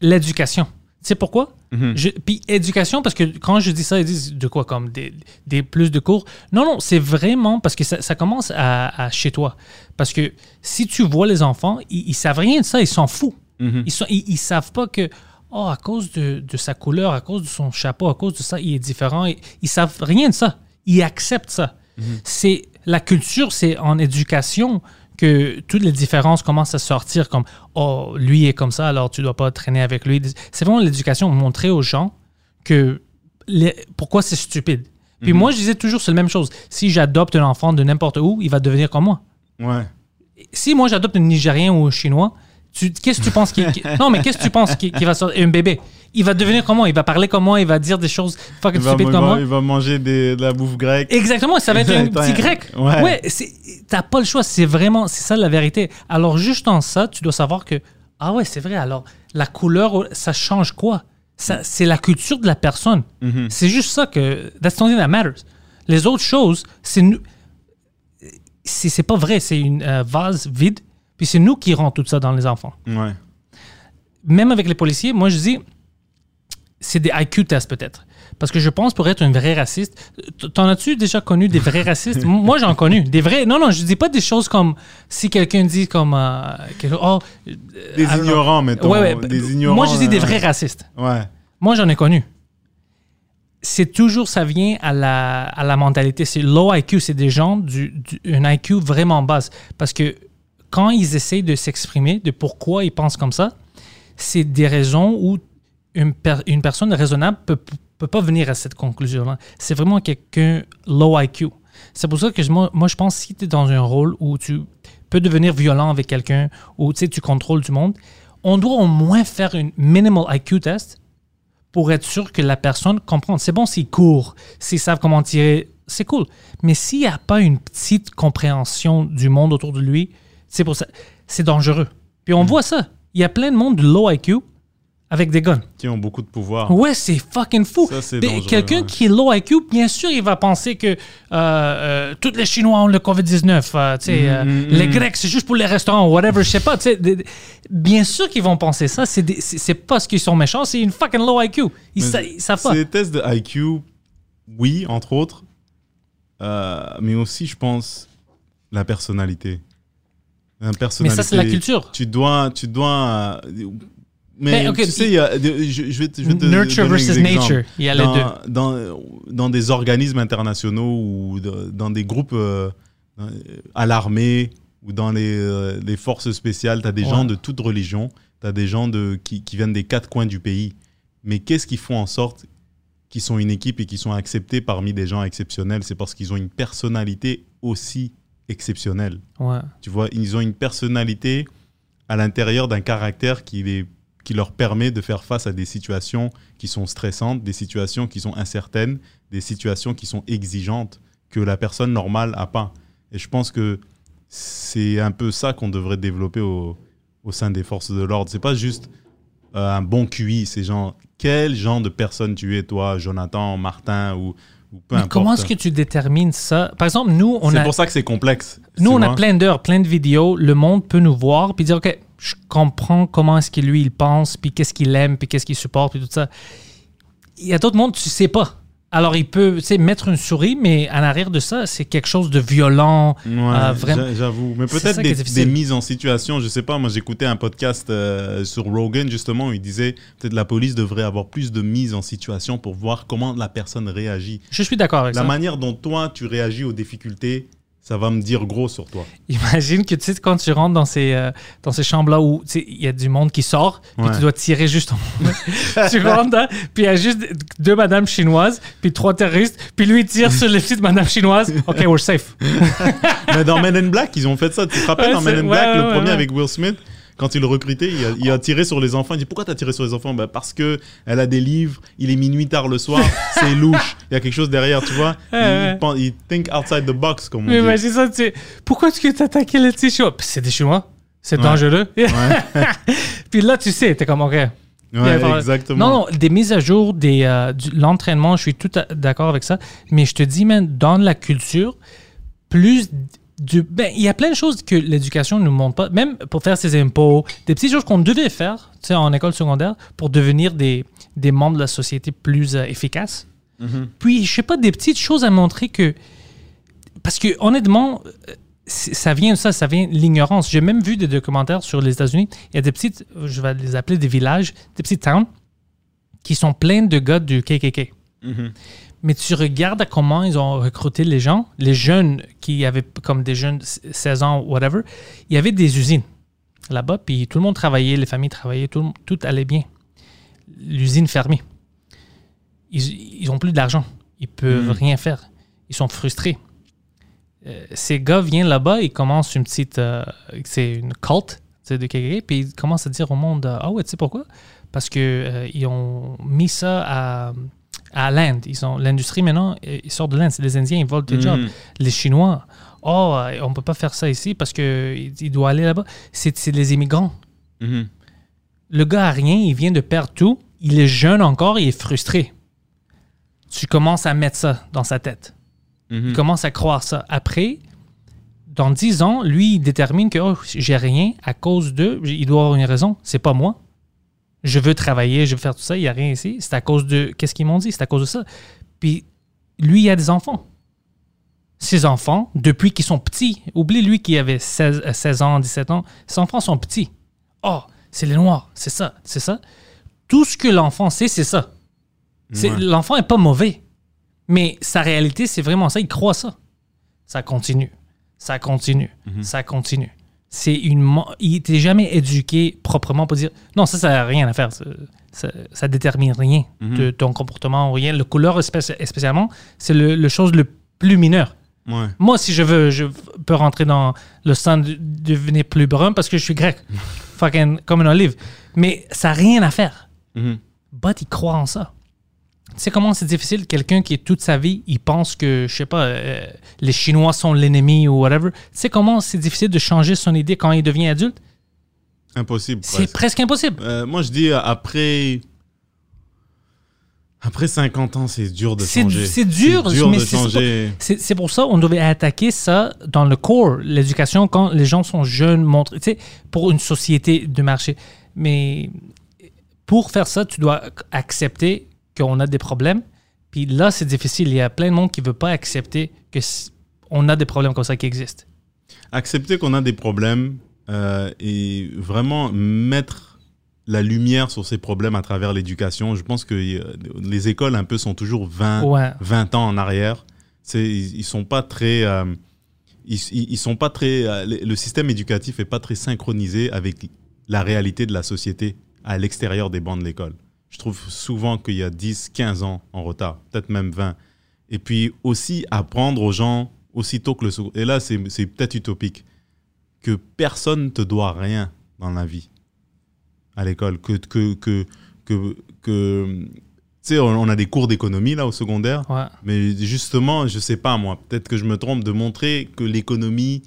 l'éducation. Tu sais pourquoi? Mhm. Puis éducation, parce que quand je dis ça, ils disent de quoi comme des, des plus de cours? Non, non, c'est vraiment parce que ça, ça commence à, à chez toi. Parce que si tu vois les enfants, ils, ils savent rien de ça, ils s'en foutent. Mhm. Ils, sont, ils, ils savent pas que, oh, à cause de, de sa couleur, à cause de son chapeau, à cause de ça, il est différent. Ils, ils savent rien de ça. Ils acceptent ça. C'est la culture, c'est en éducation que toutes les différences commencent à sortir comme, oh, lui est comme ça, alors tu dois pas traîner avec lui. C'est vraiment l'éducation, montrer aux gens que les- pourquoi c'est stupide. Puis moi, je disais toujours, c'est la même chose. Si j'adopte un enfant de n'importe où, il va devenir comme moi Ouais. si moi j'adopte un Nigérien ou un Chinois, qu'est-ce que tu penses qu'il. qu'il- non, mais qu'est-ce que tu penses qu'il qu'il va sortir? Un bébé. Il va devenir comment? Il va parler comme moi, il va dire des choses fucking Il va, stupides comme moi. il va manger des- de la bouffe grecque. Exactement, ça va être un petit grec. ouais. Ouais, t'as pas le choix, c'est vraiment, c'est ça la vérité. Alors, juste en ça, tu dois savoir que, ah ouais, c'est vrai, alors, la couleur, ça change quoi? C'est la culture de la personne. Mhm. C'est juste ça que, that's the only that matters. Les autres choses, c'est nous, c'est c'est pas vrai, c'est une euh, vase vide, puis c'est nous qui rendons tout ça dans les enfants. Ouais. Même avec les policiers, moi je dis, c'est des IQ tests peut-être. Parce que je pense pour être un vrai raciste, t'en as-tu déjà connu des vrais racistes? Moi j'en connu. Des vrais. Non, non, je dis pas des choses comme si quelqu'un dit comme. euh, oh, Des don't know. ignorants, mettons. Ouais, ouais, Des ignorants. Moi je dis des euh, vrais racistes. Ouais. Moi, j'en ai connu. C'est toujours, ça vient à la, à la mentalité. C'est low IQ, c'est des gens du, du- un IQ vraiment basse. Parce que quand ils essayent de s'exprimer de pourquoi ils pensent comme ça, c'est des raisons où une, per- une personne raisonnable peut, peut pas venir à cette conclusion-là. C'est vraiment quelqu'un low IQ. C'est pour ça que je- moi, moi, je pense que si tu es dans un rôle où tu peux devenir violent avec quelqu'un, où tu contrôles du monde, on doit au moins faire une minimal IQ test pour être sûr que la personne comprend. C'est bon s'ils courent, s'ils savent comment tirer, c'est cool. Mais s'il n'y a pas une petite compréhension du monde autour de lui, c'est pour ça, c'est dangereux. Puis on voit ça. Il y a plein de monde de low IQ avec des guns. Qui ont beaucoup de pouvoir. Ouais, c'est fucking fou. Quelqu'un ouais. qui est low IQ, bien sûr, il va penser que euh, euh, tous les Chinois ont le COVID-19. euh, sais, euh, Mhm, les mhm. Grecs, c'est juste pour les restaurants, whatever, je sais pas. des- des- bien sûr qu'ils vont penser ça. C'est pas parce qu'ils sont méchants, c'est une fucking low IQ. Ils, Mais sa- ils savent pas. C'est des tests de IQ, oui, entre autres. Euh, mais aussi, je pense, la personnalité. La Mais personnalité. ça, c'est la culture. Tu dois. Tu dois mais Mais, ok, tu sais, il y a je, je vais te, je vais te Nurture versus nature. Il y a les dans, deux. Dans, dans des organismes internationaux ou de- dans des groupes euh, à l'armée ou dans les, euh, les forces spéciales, tu as des Ouais. gens de toute religion, tu as des gens de, qui, qui viennent des quatre coins du pays. Mais qu'est-ce qui font en sorte qu'ils sont une équipe et qu'ils sont acceptés parmi des gens exceptionnels? C'est parce qu'ils ont une personnalité aussi exceptionnelle. Ouais. Tu vois, ils ont une personnalité à l'intérieur d'un caractère qui, les, qui leur permet de faire face à des situations qui sont stressantes, des situations qui sont incertaines, des situations qui sont exigeantes que la personne normale n'a pas. Et je pense que c'est un peu ça qu'on devrait développer au, au sein des forces de l'ordre. C'est pas juste euh, un bon QI, c'est genre quel genre de personne tu es, toi, Jonathan, Martin ou, Mais importe. comment est-ce que tu détermines ça? Par exemple, nous, on C'est a. pour ça que c'est complexe. Nous, on a plein d'heures, plein de vidéos. Le monde peut nous voir puis dire, OK, je comprends comment est-ce que lui, il pense, puis qu'est-ce qu'il aime, puis qu'est-ce qu'il supporte, puis tout ça. Il y a d'autres mondes, tu sais pas. Alors, il peut tu sais, mettre une souris, mais en arrière de ça, c'est quelque chose de violent. Ouais, euh, vraiment. j'avoue. Mais peut-être des, des mises en situation, je sais pas. Moi, j'écoutais un podcast euh, sur Rogan, justement, où il disait peut-être la police devrait avoir plus de mises en situation pour voir comment la personne réagit. Je suis d'accord avec La ça. manière dont toi, tu réagis aux difficultés, ça va me dire gros sur toi. Imagine que tu sais, quand tu rentres dans ces, euh, dans ces chambres-là où tu sais, il y a du monde qui sort, puis Ouais. tu dois tirer juste en Tu rentres là, puis il y a juste deux madames chinoises, puis trois terroristes, puis lui il tire sur les petites madames chinoises. OK, we're safe. Mais dans Men in Black, ils ont fait ça. Tu te rappelles Ouais, dans Men in ouais, Black, le premier avec Will Smith, quand il le recrutait, il a, il a tiré sur les enfants. Il dit Pourquoi t'as tiré sur les enfants? Ben, Parce que elle a des livres, il est minuit tard le soir, c'est louche. Il y a quelque chose derrière, tu vois. Ouais, il, ouais. pense- il think outside the box, comme on Mais dit. imagine ça, tu sais, pourquoi est-ce que tu attaqué les petits chinois? C'est des chinois. C'est Ouais. dangereux. puis là, tu sais, t'es comme, OK. Ouais, exactement. Non, non, des mises à jour, des, euh, l'entraînement, je suis tout à- d'accord avec ça. Mais je te dis, man, dans la culture, plus du. Ben, il y a plein de choses que l'éducation ne nous montre pas. Même pour faire ses impôts, des petites choses qu'on devait faire, en école secondaire, pour devenir des, des membres de la société plus euh, efficaces. Mhm. Puis, je sais pas, des petites choses à montrer que. Parce que, honnêtement, euh, ça vient de ça, ça vient de l'ignorance. J'ai même vu des documentaires sur les États-Unis. Il y a des petites, je vais les appeler des villages, des petites towns, qui sont pleins de gars du KKK. Mais tu regardes comment ils ont recruté les gens, les jeunes qui avaient comme des jeunes 16 ans, whatever, il y avait des usines là-bas, puis tout le monde travaillait, les familles travaillaient, tout, allait bien. L'usine fermée. Ils n'ont plus d'argent. Ils peuvent Mhm. rien faire. Ils sont frustrés. Euh, ces gars viennent là-bas, ils commencent une petite. euh, c'est une culte de KKK, puis ils commencent à dire au monde euh, Ah ouais, tu sais pourquoi Parce qu'ils ont mis ça à, à l'Inde. Ils L'industrie maintenant, euh, ils sortent de l'Inde. C'est les Indiens, ils volent des Mhm. jobs. Les Chinois, oh, euh, on peut pas faire ça ici parce qu'il il doit aller là-bas. C'est les immigrants. Mhm. Le gars a rien, il vient de perdre tout. Il est jeune encore, il est frustré. Tu commences à mettre ça dans sa tête. Mhm. Il commence à croire ça. Après, dans 10 ans, lui, il détermine que oh, j'ai rien à cause de. Il doit avoir une raison. C'est pas moi. Je veux travailler, je veux faire tout ça. Il n'y a rien ici. C'est à cause de. Qu'est-ce qu'ils m'ont dit? C'est à cause de ça. Puis, lui, il a des enfants. Ses enfants, depuis qu'ils sont petits, oublie lui qui avait 16, euh, 16 ans, 17 ans, ses enfants sont petits. Oh, c'est les Noirs, c'est ça, c'est ça. Tout ce que l'enfant sait, c'est ça. C'est- Ouais. L'enfant n'est pas mauvais. Mais sa réalité, c'est vraiment ça. Il croit ça. Ça continue. Ça continue. Ça continue. C'est une. Il n'était jamais éduqué proprement pour dire non, ça, ça n'a rien à faire. Ça, ça, détermine rien de ton comportement ou rien. Le couleur, spécialement, c'est le, le chose le plus mineur. Ouais. Moi, si je veux, je peux rentrer dans le sang de de devenir plus brun parce que je suis grec. Fucking comme une olive. Mais ça n'a rien à faire. Mhm. But il croit en ça. Tu sais comment c'est difficile, quelqu'un qui toute sa vie, il pense que, je sais pas, euh, les Chinois sont l'ennemi ou whatever. Tu sais comment c'est difficile de changer son idée quand il devient adulte? Impossible. C'est presque. impossible. Euh, moi, je dis euh, après. Après 50 ans, c'est dur de changer. c'est dur, C'est dur mais c'est- pour ça qu'on devait attaquer ça dans le corps, l'éducation, quand les gens sont jeunes, montre, tu sais, pour une société de marché. Mais pour faire ça, tu dois accepter qu'on a des problèmes. Puis là, c'est difficile. Il y a plein de monde qui ne veut pas accepter que s- on a des problèmes comme ça qui existent. Accepter qu'on a des problèmes euh, et vraiment mettre la lumière sur ces problèmes à travers l'éducation. Je pense que euh, les écoles un peu sont toujours 20, Ouais. 20 ans en arrière. Ils, ils sont pas très, euh, ils, sont pas très, le le système éducatif est pas très synchronisé avec la réalité de la société à l'extérieur des bancs de l'école. Je trouve souvent qu'il y a 10, 15 ans en retard, peut-être même 20. Et puis aussi apprendre aux gens aussitôt que le second- et là c'est peut-être utopique que personne ne te doit rien dans la vie à l'école que que que que, que- tu sais on, on a des cours d'économie là au secondaire Ouais. mais justement, je sais pas moi, peut-être que je me trompe de montrer que l'économie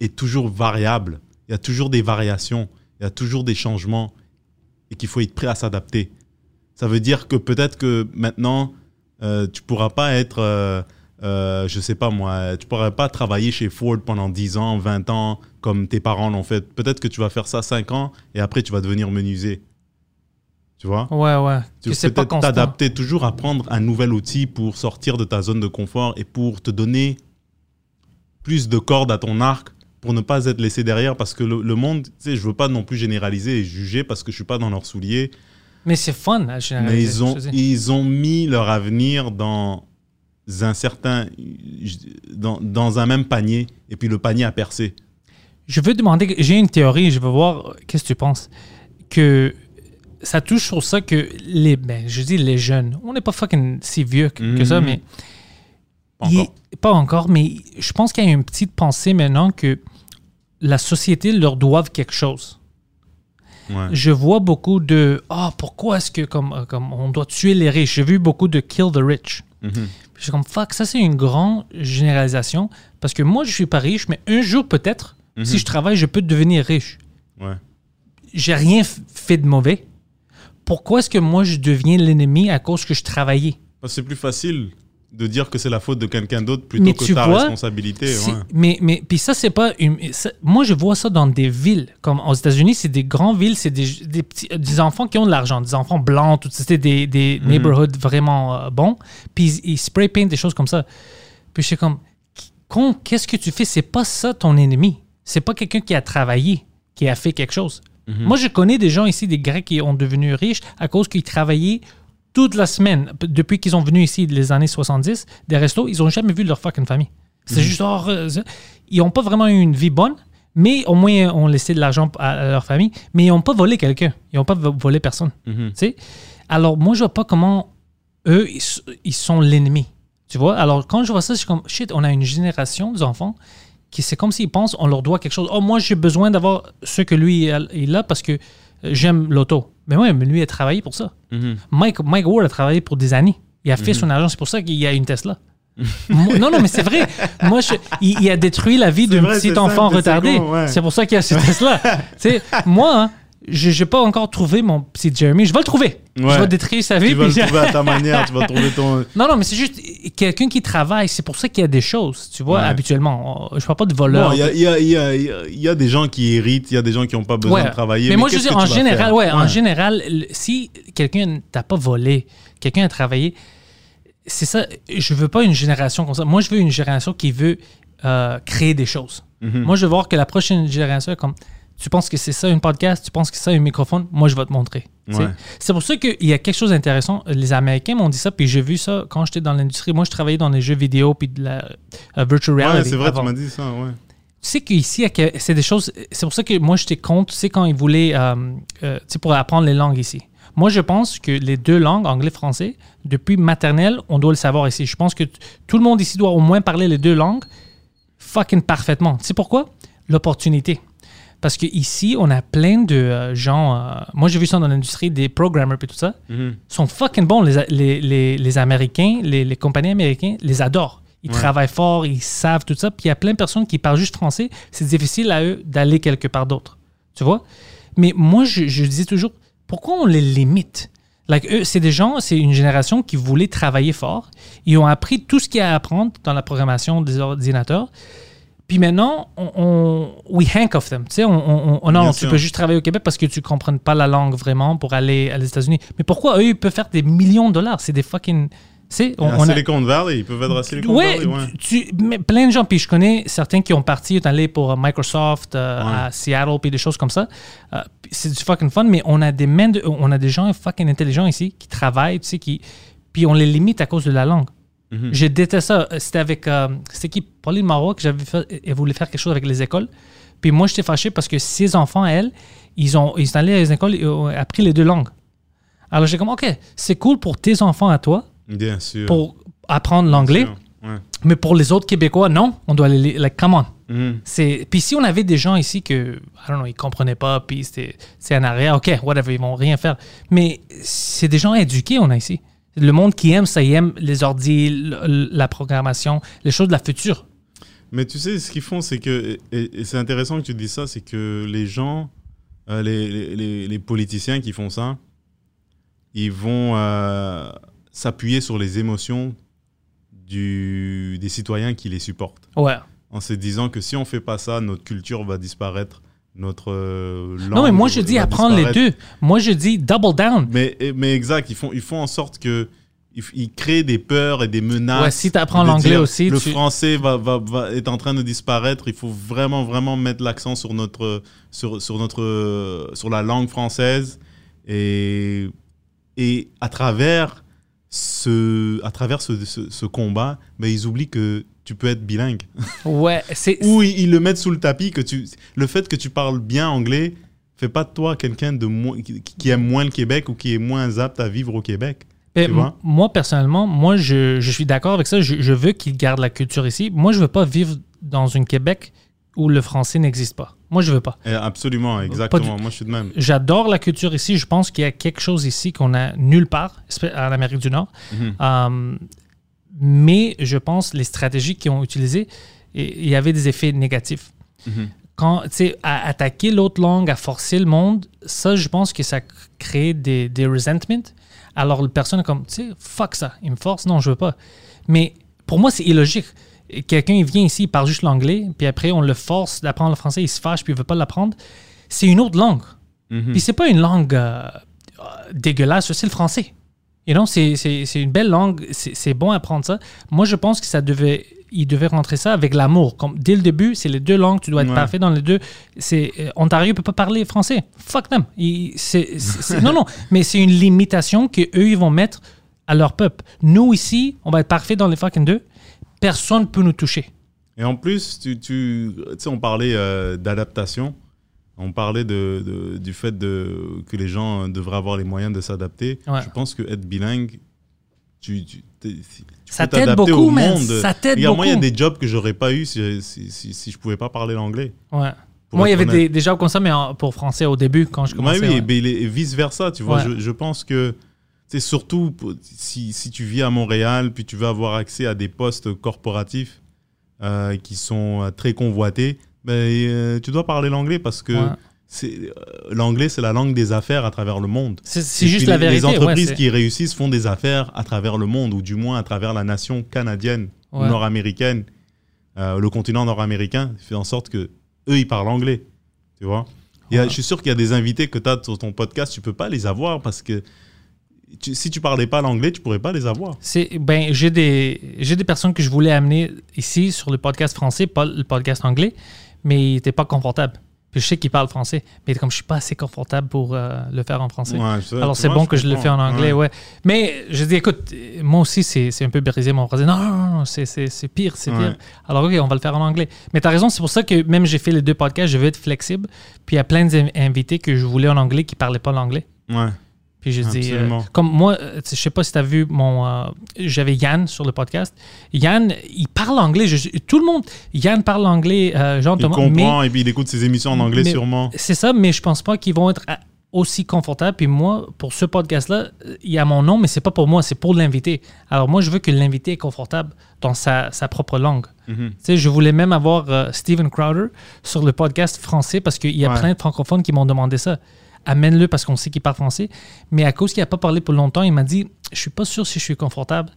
est toujours variable. Il y a toujours des variations, il y a toujours des changements et qu'il faut être prêt à s'adapter. Ça veut dire que peut-être que maintenant, euh, tu pourras pas être euh, euh, je sais pas moi, tu pourrais pas travailler chez Ford pendant 10 ans, 20 ans, comme tes parents l'ont fait. Peut-être que tu vas faire ça 5 ans et après tu vas devenir menuisier. Tu vois? Ouais, ouais. Tu pas peut-être t'adapter, toujours apprendre un nouvel outil pour sortir de ta zone de confort et pour te donner plus de cordes à ton arc pour ne pas être laissé derrière parce que le, le monde, tu sais, je veux pas non plus généraliser et juger parce que je suis pas dans leurs souliers, Mais c'est fun à généraliser, mais ils ont, ils ont mis leur avenir dans un certain, dans, dans un même panier et puis le panier a percé. Je veux demander, j'ai une théorie, je veux voir qu'est-ce que tu penses? Que ça touche sur ça que les, ben, je dis les jeunes, on n'est pas fucking si vieux que, que ça, Mhm. mais Pas encore. pas encore, mais je pense qu'il y a une petite pensée maintenant que la société leur doive quelque chose. Ouais. Je vois beaucoup de ah pourquoi est-ce que comme, comme on doit tuer les riches. J'ai vu beaucoup de kill the rich. Mhm. Je suis comme fuck, ça c'est une grande généralisation parce que moi je suis pas riche, mais un jour peut-être Mhm. si je travaille je peux devenir riche. Ouais. J'ai rien fait de mauvais. Pourquoi est-ce que moi je deviens l'ennemi à cause que je travaillais? C'est plus facile de dire que c'est la faute de quelqu'un d'autre plutôt Mais que tu ta vois, responsabilité. Ouais. Mais, mais puis ça, c'est pas. une- ça- moi, je vois ça dans des villes. Comme aux États-Unis, c'est des grandes villes, c'est des, des, petits, euh, des enfants qui ont de l'argent, des enfants blancs, tout. C'était des, des Mhm. neighborhoods vraiment euh, bons. Puis ils, ils spray paint des choses comme ça. Puis je suis comme, con, qu'est-ce que tu fais? C'est pas ça ton ennemi. C'est pas quelqu'un qui a travaillé, qui a fait quelque chose. Mhm. Moi, je connais des gens ici, des Grecs qui ont devenu riches à cause qu'ils travaillaient toute la semaine. Depuis qu'ils sont venus ici, les années 70, des restos, ils n'ont jamais vu leur fucking famille. C'est juste, oh, ils n'ont pas vraiment eu une vie bonne, mais au moins, ont laissé de l'argent à, leur famille, mais ils n'ont pas volé quelqu'un. Ils n'ont pas vo- volé personne. Mhm. Tu sais? Alors, moi, je vois pas comment eux, ils, sont l'ennemi. Tu vois? Alors, quand je vois ça, je suis comme, shit, on a une génération d'enfants qui, c'est comme s'ils pensent, on leur doit quelque chose. Oh, moi, j'ai besoin d'avoir ce que lui, il a- il a parce que euh, j'aime l'auto. Mais ouais, mais lui, il a travaillé pour ça. Mhm. Mike, Mike Ward a travaillé pour des années. Il a fait son argent. C'est pour ça qu'il y a une Tesla. Moi- non, non, mais c'est vrai. Moi, je- il, il a détruit la vie C'est d'un vrai, petit c'est enfant retardé. ouais. C'est pour ça qu'il y a ce Tesla. tu sais, moi, hein, je n'ai pas encore trouvé mon petit Jeremy. Je vais le trouver. Je vais détruire sa vie. Tu vas le trouver à ta manière, tu vas trouver ton. non, non, mais c'est juste quelqu'un qui travaille. C'est pour ça qu'il y a des choses, tu vois, Ouais. habituellement. Je parle pas de voleur. Bon, il y a, il y, a, il y, a, il y a- il y a des gens qui héritent, il y a des gens qui n'ont pas besoin Ouais. de travailler. Mais, moi, je veux dire, en général, ouais, en général, si quelqu'un t'a pas volé, quelqu'un a travaillé, c'est ça. Je veux pas une génération comme ça. Moi, je veux une génération qui veut euh, créer des choses. Mhm. Moi, je veux voir que la prochaine génération, est comme tu penses que c'est ça un podcast, tu penses que c'est ça un microphone, moi, je vais te montrer. Ouais. C'est pour ça qu'il y a quelque chose d'intéressant. Les Américains m'ont dit ça, puis j'ai vu ça quand j'étais dans l'industrie. Moi, je travaillais dans les jeux vidéo, puis de la euh, virtual Ouais, reality. c'est vrai, avant. tu m'as dit ça, ouais. Tu sais qu'ici, c'est des choses. C'est pour ça que moi, j'étais contre, tu sais, quand ils voulaient. euh, euh, tu sais, pour apprendre les langues ici. Moi, je pense que les deux langues, anglais-français, depuis maternelle, on doit le savoir ici. Je pense que tout le monde ici doit au moins parler les deux langues fucking parfaitement. Tu sais pourquoi? L'opportunité. Parce qu'ici, on a plein de euh, gens. euh, moi, j'ai vu ça dans l'industrie des programmers et tout ça. Mhm. sont fucking bons. Les, les, les, les Américains, les, les compagnies américaines les adorent. Ils Ouais. travaillent fort, ils savent tout ça. Puis il y a plein de personnes qui parlent juste français. C'est difficile à eux d'aller quelque part d'autre. Tu vois? Mais moi, je, je disais toujours, pourquoi on les limite? Like, eux, c'est des gens, c'est une génération qui voulait travailler fort. Ils ont appris tout ce qu'il y a à apprendre dans la programmation des ordinateurs. Puis maintenant, on, on we handcuff them. Tu sais, on, on, on- non, tu peux juste travailler au Québec parce que tu ne comprends pas la langue vraiment pour aller à les États-Unis. Mais pourquoi eux, ils peuvent faire des millions de dollars? C'est des fucking. Sais, on, on a- Silicon Valley, ils peuvent être à Silicon Ouais, Valley, ouais. tu, mais plein de gens, puis je connais certains qui ont parti, sont allés pour euh, Microsoft euh, Ouais. à Seattle, puis des choses comme ça. Euh, c'est du fucking fun, mais on a des mains de- on a des gens fucking intelligents ici qui travaillent, tu sais, qui, puis on les limite à cause de la langue. Mhm. Je déteste ça. C'était avec, euh, c'était qui, Pauline Marois, j'avais fait, elle voulait faire quelque chose avec les écoles. Puis moi, j'étais fâché parce que ses enfants, elle, ils, ont, ils sont allés à les écoles et ont appris les deux langues. Alors j'ai comme, OK, c'est cool pour tes enfants à toi, Bien sûr. pour apprendre l'anglais. Ouais. Mais pour les autres Québécois, non, on doit les. Like, come on. Mhm. Puis si on avait des gens ici que, I don't know, ils comprenaient pas, puis c'est un arrière, ok, whatever, ils vont rien faire. Mais c'est des gens éduqués, on a ici. Le monde qui aime ça, il aime les ordi, la programmation, les choses de la future. Mais tu sais, ce qu'ils font, c'est que, et, et c'est intéressant que tu dis ça, c'est que les gens, euh, les, les- les- les politiciens qui font ça, ils vont euh, s'appuyer sur les émotions du, des citoyens qui les supportent. Ouais. En se disant que si on fait pas ça, notre culture va disparaître, notre euh, langue Non, mais moi, je dis apprendre les deux. Moi, je dis double down. Mais, mais exact, ils font, ils font en sorte que ils créent des peurs et des menaces. Ouais, si t'apprends de l'anglais aussi, le tu- français va, va, va est en train de disparaître. Il faut vraiment vraiment mettre l'accent sur notre sur, sur notre sur la langue française et et à travers ce à travers ce, ce, ce combat, mais ils oublient que tu peux être bilingue. Ouais, c'est. Ou ils, ils le mettent sous le tapis que tu le fait que tu parles bien anglais fait pas de toi quelqu'un de moins qui, qui aime moins le Québec ou qui est moins apte à vivre au Québec. Ben, tu vois? moi, personnellement, moi, je, je suis d'accord avec ça. Je, je veux qu'ils gardent la culture ici. Moi, je veux pas vivre dans un Québec où le français n'existe pas. Moi, je veux pas. Eh, Absolument, exactement. du- Moi, je suis de même. J'adore la culture ici. Je pense qu'il y a quelque chose ici qu'on a nulle part en Amérique du Nord. Mhm. Euh, mais je pense les stratégies qu'ils ont utilisées, il y avait des effets négatifs. Mhm. Quand, tu sais, à attaquer l'autre langue, à forcer le monde, ça, je pense que ça crée des, des resentments. Alors, la personne est comme, tu sais, fuck ça, il me force, non, je veux pas. Mais pour moi, c'est illogique. Quelqu'un, il vient ici, il parle juste l'anglais, puis après, on le force d'apprendre le français, il se fâche, puis il veut pas l'apprendre. C'est une autre langue. Mhm. Puis c'est pas une langue euh, dégueulasse, c'est le français. You know, c'est, une belle langue, c'est, bon à apprendre ça. Moi, je pense que ça devait, il devait rentrer ça avec l'amour. Comme dès le début, c'est les deux langues, tu dois être Ouais. parfait dans les deux. C'est euh, Ontario peut pas parler français. Fuck them. Il- non, non, mais c'est une limitation que eux ils vont mettre à leur peuple. Nous ici, on va être parfait dans les fucking deux. Personne peut nous toucher. Et en plus, tu, tu, tu sais, on parlait euh, d'adaptation. On parlait de, de- du fait de, que les gens euh, devraient avoir les moyens de s'adapter. Ouais. Je pense que être bilingue, tu, tu, t'es- tu Ça t'aide beaucoup, monde. Ça t'aide Moi, il y a beaucoup. des jobs que j'aurais pas eu si, si, si, si je pouvais pas parler l'anglais. Ouais. Moi, il y avait des, des jobs comme ça, mais en- pour français au début, quand je Ouais, commençais. oui, ouais. mais les- et vice versa, tu vois. Ouais. Je, je pense que c'est surtout si tu vis à Montréal, puis tu veux avoir accès à des postes corporatifs euh, qui sont euh, très convoités, ben, euh, tu dois parler l'anglais parce que Ouais. c'est euh, l'anglais, c'est la langue des affaires à travers le monde. C'est, juste la vérité. Les entreprises ouais, qui réussissent font des affaires à travers le monde, ou du moins à travers la nation canadienne Ouais. nord-américaine, euh, le continent nord-américain, fait en sorte que eux, ils parlent anglais. Tu vois a-. Je suis sûr qu'il y a des invités que tu as sur ton podcast, tu peux pas les avoir parce que tu- si tu parlais pas l'anglais, tu pourrais pas les avoir. C'est, ben, j'ai des, j'ai des personnes que je voulais amener ici sur le podcast français, pas le podcast anglais, mais n'étaient pas confortables. Puis je sais qu'ils parlent français, mais comme je suis pas assez confortable pour euh, le faire en français. Ouais, ça, Alors c'est bon que je le fais en anglais, Ouais. ouais. Mais je dis, écoute, moi aussi, c'est, un peu brisé mon français. Non, non, non, c'est, pire, c'est Ouais. pire. Alors ok, on va le faire en anglais. Mais tu as raison, c'est pour ça que même j'ai fait les deux podcasts, je veux être flexible. Puis il y a plein d'invités que je voulais en anglais qui parlaient pas l'anglais. Ouais. Puis je dis, euh, comme moi, euh, je sais pas si tu as vu mon. euh, J'avais Yann sur le podcast. Yann, il parle anglais. Je- tout le monde, Yann parle anglais, euh, genre Il Thomas, comprend et puis il écoute ses émissions en anglais mais- sûrement. C'est ça, mais je pense pas qu'ils vont être aussi confortables. Puis moi, pour ce podcast-là, il y a mon nom, mais c'est pas pour moi, c'est pour l'invité. Alors moi, je veux que l'invité est confortable dans sa, sa propre langue. Tu sais, je voulais même avoir Steven Crowder sur le podcast français parce qu'il y a Ouais. plein de francophones qui m'ont demandé ça. Amène-le parce qu'on sait qu'il parle français. Mais à cause qu'il n'a pas parlé pour longtemps, il m'a dit Je suis pas sûr si je suis confortable.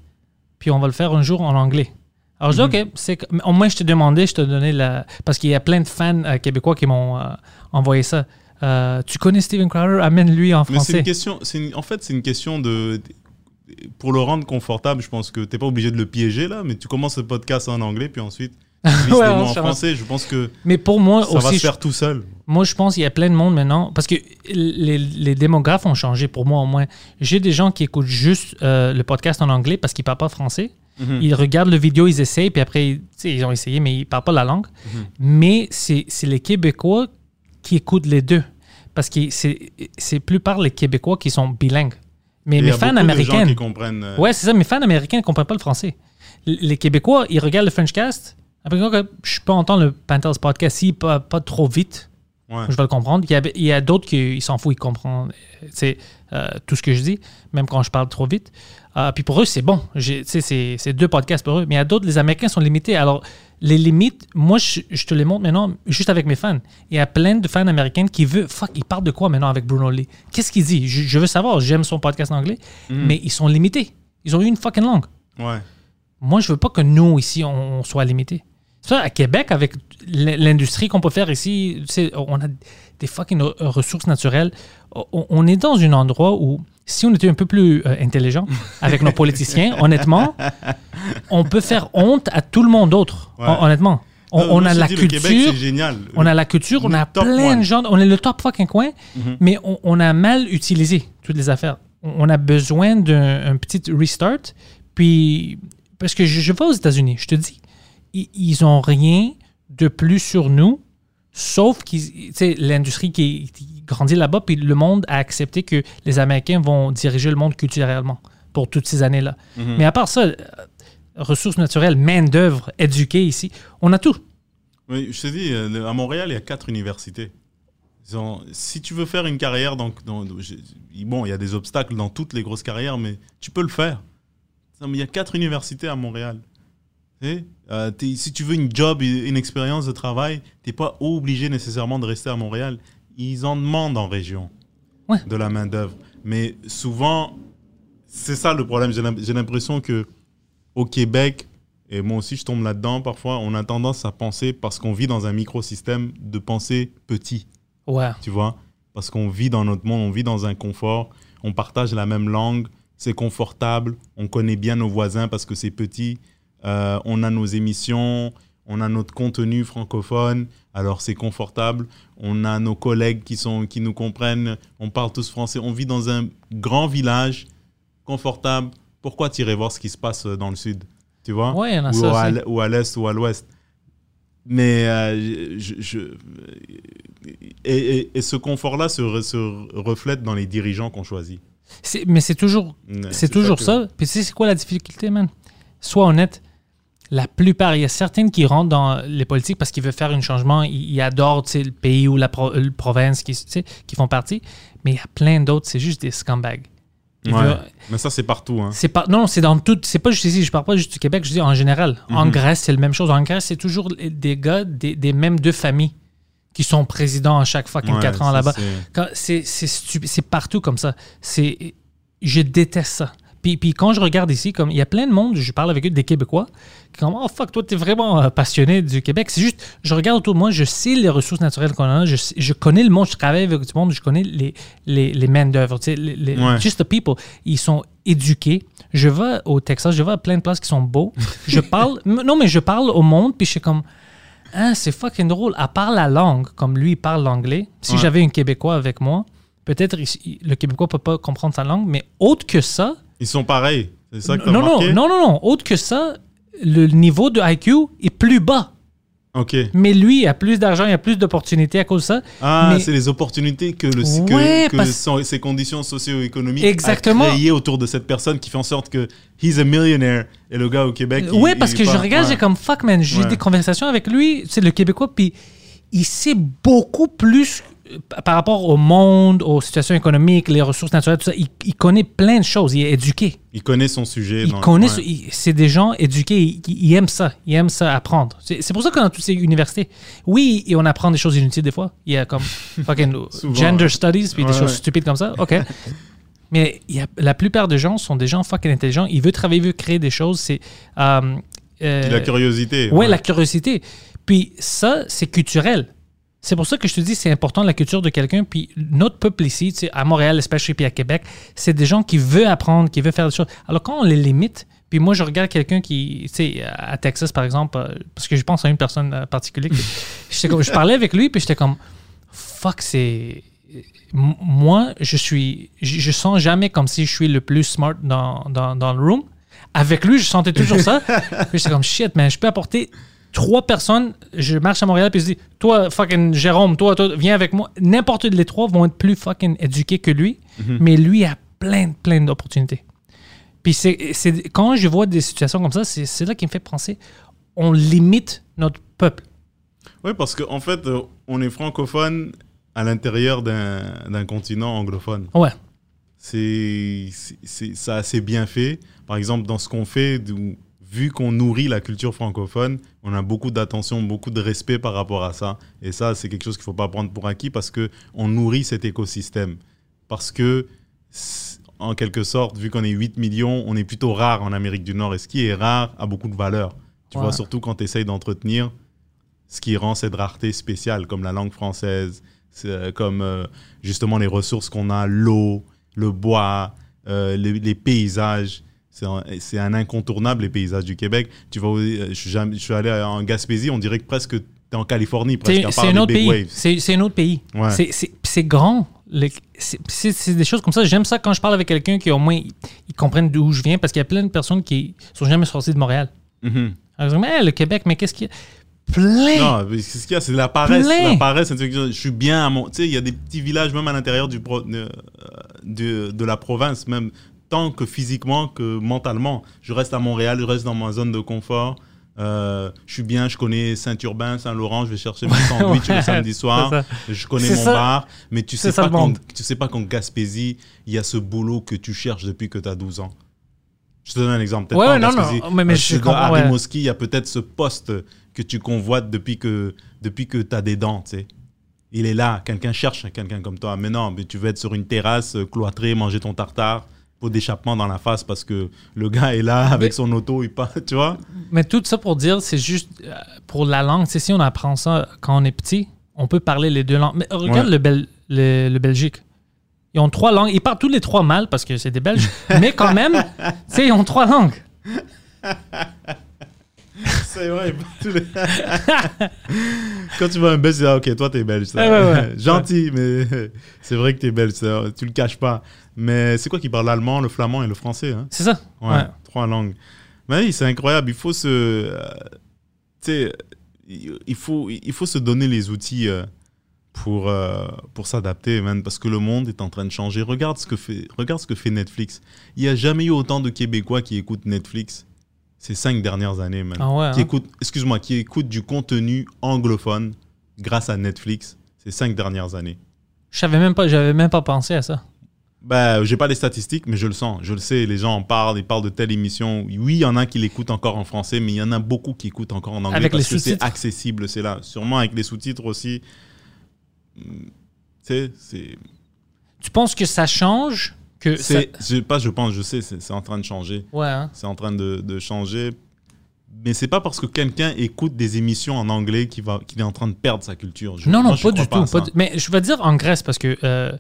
Puis on va le faire un jour en anglais. Alors je dis OK, c'est au moins je t'ai demandé, je te donnais la. Parce qu'il y a plein de fans euh, québécois qui m'ont euh, envoyé ça. Euh, tu connais Steven Crowder? Amène-lui en Mais c'est français. une question, c'est une- en fait, c'est une question de. Pour le rendre confortable, je pense que tu n'es pas obligé de le piéger là, mais tu commences le podcast en anglais, puis ensuite Ouais, mots en français. Je pense que Mais pour moi ça va aussi, se faire tout seul. Moi, je pense qu'il y a plein de monde maintenant, parce que les, les démographes ont changé pour moi au moins. J'ai des gens qui écoutent juste euh, le podcast en anglais parce qu'ils ne parlent pas français. Mhm. Ils regardent le vidéo, ils essayent, puis après, ils- ont essayé, mais ils ne parlent pas la langue. Mhm. Mais c'est les Québécois qui écoutent les deux. Parce que c'est c'est plupart les Québécois qui sont bilingues. Mais Et y mes a fans de gens américains. qui comprennent. euh, Ouais, c'est ça. Mes fans américains ne comprennent pas le français. Les Québécois, ils regardent le Frenchcast. Après, OK, je peux entendre le Panthers podcast si pas, pas trop vite. ouais. Je vais le comprendre. Il y a, a d'autres qui s'en foutent, ils comprennent sais, euh, tout ce que je dis, même quand je parle trop vite. Euh, puis pour eux, c'est bon. C'est c'est deux podcasts pour eux. Mais il y a d'autres, les Américains sont limités. Alors, les limites, moi, je, je te les montre maintenant juste avec mes fans. Il y a plein de fans américains qui veulent. Fuck, ils parlent de quoi maintenant avec Bruno Lee? Qu'est-ce qu'il dit je, je veux savoir. J'aime son podcast en anglais, Mhm. mais ils sont limités. Ils ont eu une fucking langue. Ouais. moi, je veux pas que nous, ici, on, on soit limité. Ça, à Québec, avec l'industrie qu'on peut faire ici, tu sais, on a des fucking re- ressources naturelles. On, on est dans un endroit où, si on était un peu plus euh, intelligent avec nos politiciens, honnêtement, on peut faire honte à tout le monde d'autre. Ouais. Honnêtement. On, Non, on a je la te dis, le Québec, culture. On a la culture, on a plein one. de gens, on est le top fucking coin, Mhm. mais on, on a mal utilisé toutes les affaires. On on a besoin d'un un petit restart. Puis, parce que je, je vais aux États-Unis, je te dis, ils, ils ont rien de plus sur nous, sauf sais, l'industrie qui, qui grandit là-bas, puis le monde a accepté que les Américains vont diriger le monde culturellement pour toutes ces années-là. Mhm. Mais à part ça, euh, ressources naturelles, main-d'œuvre, éduquée ici, on a tout. Oui, je te dis, euh, à Montréal, il y a quatre universités. Ont- si tu veux faire une carrière, dans- bon, il y a des obstacles dans toutes les grosses carrières, mais tu peux le faire. Il y a quatre universités à Montréal. Sais, euh, t'es- si tu veux une job, une expérience de travail, tu n'es pas obligé nécessairement de rester à Montréal. Ils en demandent en région Ouais. de la main-d'œuvre. Mais souvent, c'est ça le problème. J'ai l'im- j'ai l'impression que au Québec, et moi aussi je tombe là-dedans parfois, on a tendance à penser, parce qu'on vit dans un microsystème, de penser petit, Ouais. tu vois? Parce qu'on vit dans notre monde, on vit dans un confort, on partage la même langue, c'est confortable, on connaît bien nos voisins parce que c'est petit, euh, on a nos émissions, on a notre contenu francophone, alors c'est confortable, on a nos collègues qui, sont, qui nous comprennent, on parle tous français, on vit dans un grand village, confortable. Pourquoi tirer voir ce qui se passe dans le sud Tu vois? Ouais, il y en a ou, à, ou à l'est ou à l'ouest. Mais euh, je, je- et, et- et ce confort-là se, re- se reflète dans les dirigeants qu'on choisit. Mais c'est toujours C'est toujours que- ça. Puis tu sais, c'est quoi la difficulté, man? Sois honnête. La plupart, il y a certaines qui rentrent dans les politiques parce qu'ils veulent faire un changement. Ils, ils adorent le pays ou la pro- euh, province qui, font partie. Mais il y a plein d'autres, c'est juste des scumbags. Ouais. Mais ça, c'est partout. Hein. c'est non, c'est dans tout. C'est pas juste ici. Je parle pas juste du Québec. Je dis en général. En Mhm. Grèce, c'est la même chose. En Grèce, c'est toujours des gars des, des mêmes deux familles qui sont présidents à chaque Ouais, 4 ans ça, là-bas. c'est- partout comme ça. C'est je déteste ça. Puis, puis quand je regarde ici, comme il y a plein de monde, je parle avec eux des Québécois, qui comme oh fuck toi t'es vraiment euh, passionné du Québec. C'est juste, je regarde autour de moi, je sais les ressources naturelles qu'on a, je, je connais le monde, je travaille avec du monde, je connais les les, les main d'œuvre, tu sais, les, les- Ouais. just the people. Ils sont éduqués. Je vais au Texas, je vais à plein de places qui sont beaux. Je parle, non mais je parle au monde, puis je suis comme ah, c'est fucking drôle. À part la langue, comme lui, il parle l'anglais. Si Ouais. j'avais un Québécois avec moi, peut-être le Québécois peut pas comprendre sa langue, mais autre que ça, Ils sont pareils. C'est ça que t'as non, non, remarqué? non, non, non, autre que ça, le niveau de IQ est plus bas. Ok. Mais lui, il a plus d'argent, il a plus d'opportunités à cause de ça. Ah, Mais- c'est les opportunités que, le, que- Ouais, que, parce- son- ces conditions socio-économiques Exactement. a créé autour de cette personne qui fait en sorte que he's a millionaire et le gars au Québec. il- ouais, parce il que je pas- regarde, ouais. j'ai comme fuck, man. J'ai Ouais. des conversations avec lui, c'est le Québécois, puis il sait beaucoup plus par rapport au monde, aux situations économiques, les ressources naturelles, tout ça. Il, il connaît plein de choses, il est éduqué. Il connaît son sujet. Il connaît, ouais. c'est des gens éduqués, ils, ils aiment ça, ils aiment ça apprendre. C'est pour ça que dans toutes ces universités, oui, et on apprend des choses inutiles des fois. Il y a comme fucking Souvent, gender ouais. studies, puis des choses stupides comme ça. OK. Mais il y a, la plupart des gens sont des gens fucking intelligents. Ils veulent travailler, ils veulent créer des choses. C'est. euh, euh, la curiosité. Ouais, la curiosité. Puis ça, c'est culturel. C'est pour ça que je te dis, c'est important la culture de quelqu'un. Puis notre peuple ici, tu sais, à Montréal, especially, puis à Québec, c'est des gens qui veulent apprendre, qui veulent faire des choses. Alors quand on les limite, puis moi, je regarde quelqu'un qui, tu sais, à Texas, par exemple, euh, parce que je pense à une personne euh, particulière, comme- je parlais avec lui, puis j'étais comme, fuck, c'est. Moi, je suis. Je, je sens jamais comme si je suis le plus smart dans, dans, dans le room. Avec lui, je sentais toujours ça. puis j'étais comme shit, man, je peux apporter trois personnes. Je marche à Montréal, puis je dis, toi, fucking Jérôme, toi, toi, viens avec moi. N'importe les trois vont être plus fucking éduqués que lui, mais lui a plein, plein d'opportunités. Puis c'est, quand je vois des situations comme ça, c'est, là qui me fait penser, on limite notre peuple. Oui, parce qu'en fait, euh, on est francophone à l'intérieur d'un continent anglophone. Ouais. C'est assez bien fait. Par exemple, dans ce qu'on fait, vu qu'on nourrit la culture francophone, on a beaucoup d'attention, beaucoup de respect par rapport à ça. Et ça, c'est quelque chose qu'il ne faut pas prendre pour acquis parce qu'on nourrit cet écosystème. Parce que, en quelque sorte, vu qu'on est 8 millions, on est plutôt rare en Amérique du Nord. Et ce qui est rare a beaucoup de valeur. Tu Ouais. vois, surtout quand tu essayes d'entretenir ce qui rend cette rareté spéciale, comme la langue française, euh, comme euh, justement les ressources qu'on a, l'eau, le bois, euh, les, les paysages. C'est un, incontournable, les paysages du Québec. Tu vas, euh, je, suis jamais- je suis allé en Gaspésie, on dirait que presque tu es en Californie, presque, C'est un autre pays. C'est un autre pays. C'est- grand. C'est des choses comme ça. J'aime ça quand je parle avec quelqu'un qui au moins ils, ils comprennent d'où je viens parce qu'il y a plein de personnes qui sont jamais sorties de Montréal. Mhm. Alors, ils disent, mais le Québec, mais qu'est-ce qu'il y a? Plein. Non, mais c'est ce qu'il y a, c'est la paresse. Plein. La paresse, je suis bien à mon. Tu sais, il y a des petits villages, même à l'intérieur du pro- de, de, de la province, même tant que physiquement que mentalement. Je reste à Montréal, je reste dans ma zone de confort. Euh, je suis bien, je connais Saint-Urbain, Saint-Laurent, je vais chercher mon sandwich le samedi soir. Je connais mon ça. bar, mais tu sais, pas qu'en, tu sais pas qu'en Gaspésie, il y a ce boulot que tu cherches depuis que tu as 12 ans. Je te donne un exemple. peut-être Ouais, non, Gaspésie. non, mais- mais Euh, je à ouais. Il y a peut-être ce poste que tu convoites depuis que, depuis que tu as des dents, tu sais. Il est là, quelqu'un cherche quelqu'un comme toi. Mais non, mais tu veux être sur une terrasse, cloîtré, manger ton tartare, pot d'échappement dans la face parce que le gars est là avec Mais- son auto, il part, tu vois. Mais tout ça pour dire, c'est juste euh, pour la langue. Sais, si on apprend ça quand on est petit, on peut parler les deux langues. Mais regarde Ouais. le, Bel- le, le Belgique. Ils ont trois langues. Ils parlent tous les trois mal parce que c'est des Belges. mais quand même, ils ont trois langues. C'est vrai. tous les- Quand tu vois un belge, c'est ah, ok, toi t'es belge. ça. Ouais, ouais, ouais. Gentil, mais c'est vrai que t'es belge, ça, tu le caches pas. Mais c'est quoi qui parle l'allemand, le flamand et le français hein? C'est ça. Ouais, trois langues. Mais oui, c'est incroyable. Il faut se, euh, tu sais, il il faut, il faut se donner les outils euh, pour, euh, pour s'adapter, man, parce que le monde est en train de changer. Regarde ce que fait, regarde ce que fait Netflix. Il n'y a jamais eu autant de Québécois qui écoutent Netflix ces cinq dernières années, man. Ah ouais, Qui hein? écoutent, excuse-moi, qui écoutent du contenu anglophone grâce à Netflix ces cinq dernières années. Je savais même pas, j'avais même pas pensé à ça. Bah, j'ai pas les statistiques, mais je le sens. Je le sais, les gens en parlent, ils parlent de telle émission. Oui, il y en a qui l'écoutent encore en français, mais il y en a beaucoup qui écoutent encore en anglais Avec parce les que c'est accessible, c'est là. Sûrement avec les sous-titres aussi. Hmm, Tu sais, c'est. Tu penses que ça change que ça- c'est- Je, pas, je pense, je sais, c'est en train de changer. Ouais, hein? C'est en train de, de changer. Mais c'est pas parce que quelqu'un écoute des émissions en anglais qu'il va- qu'il est en train de perdre sa culture. Je- non, non, moi, pas du tout. ça. pas Mais je veux dire en Grèce parce que euh,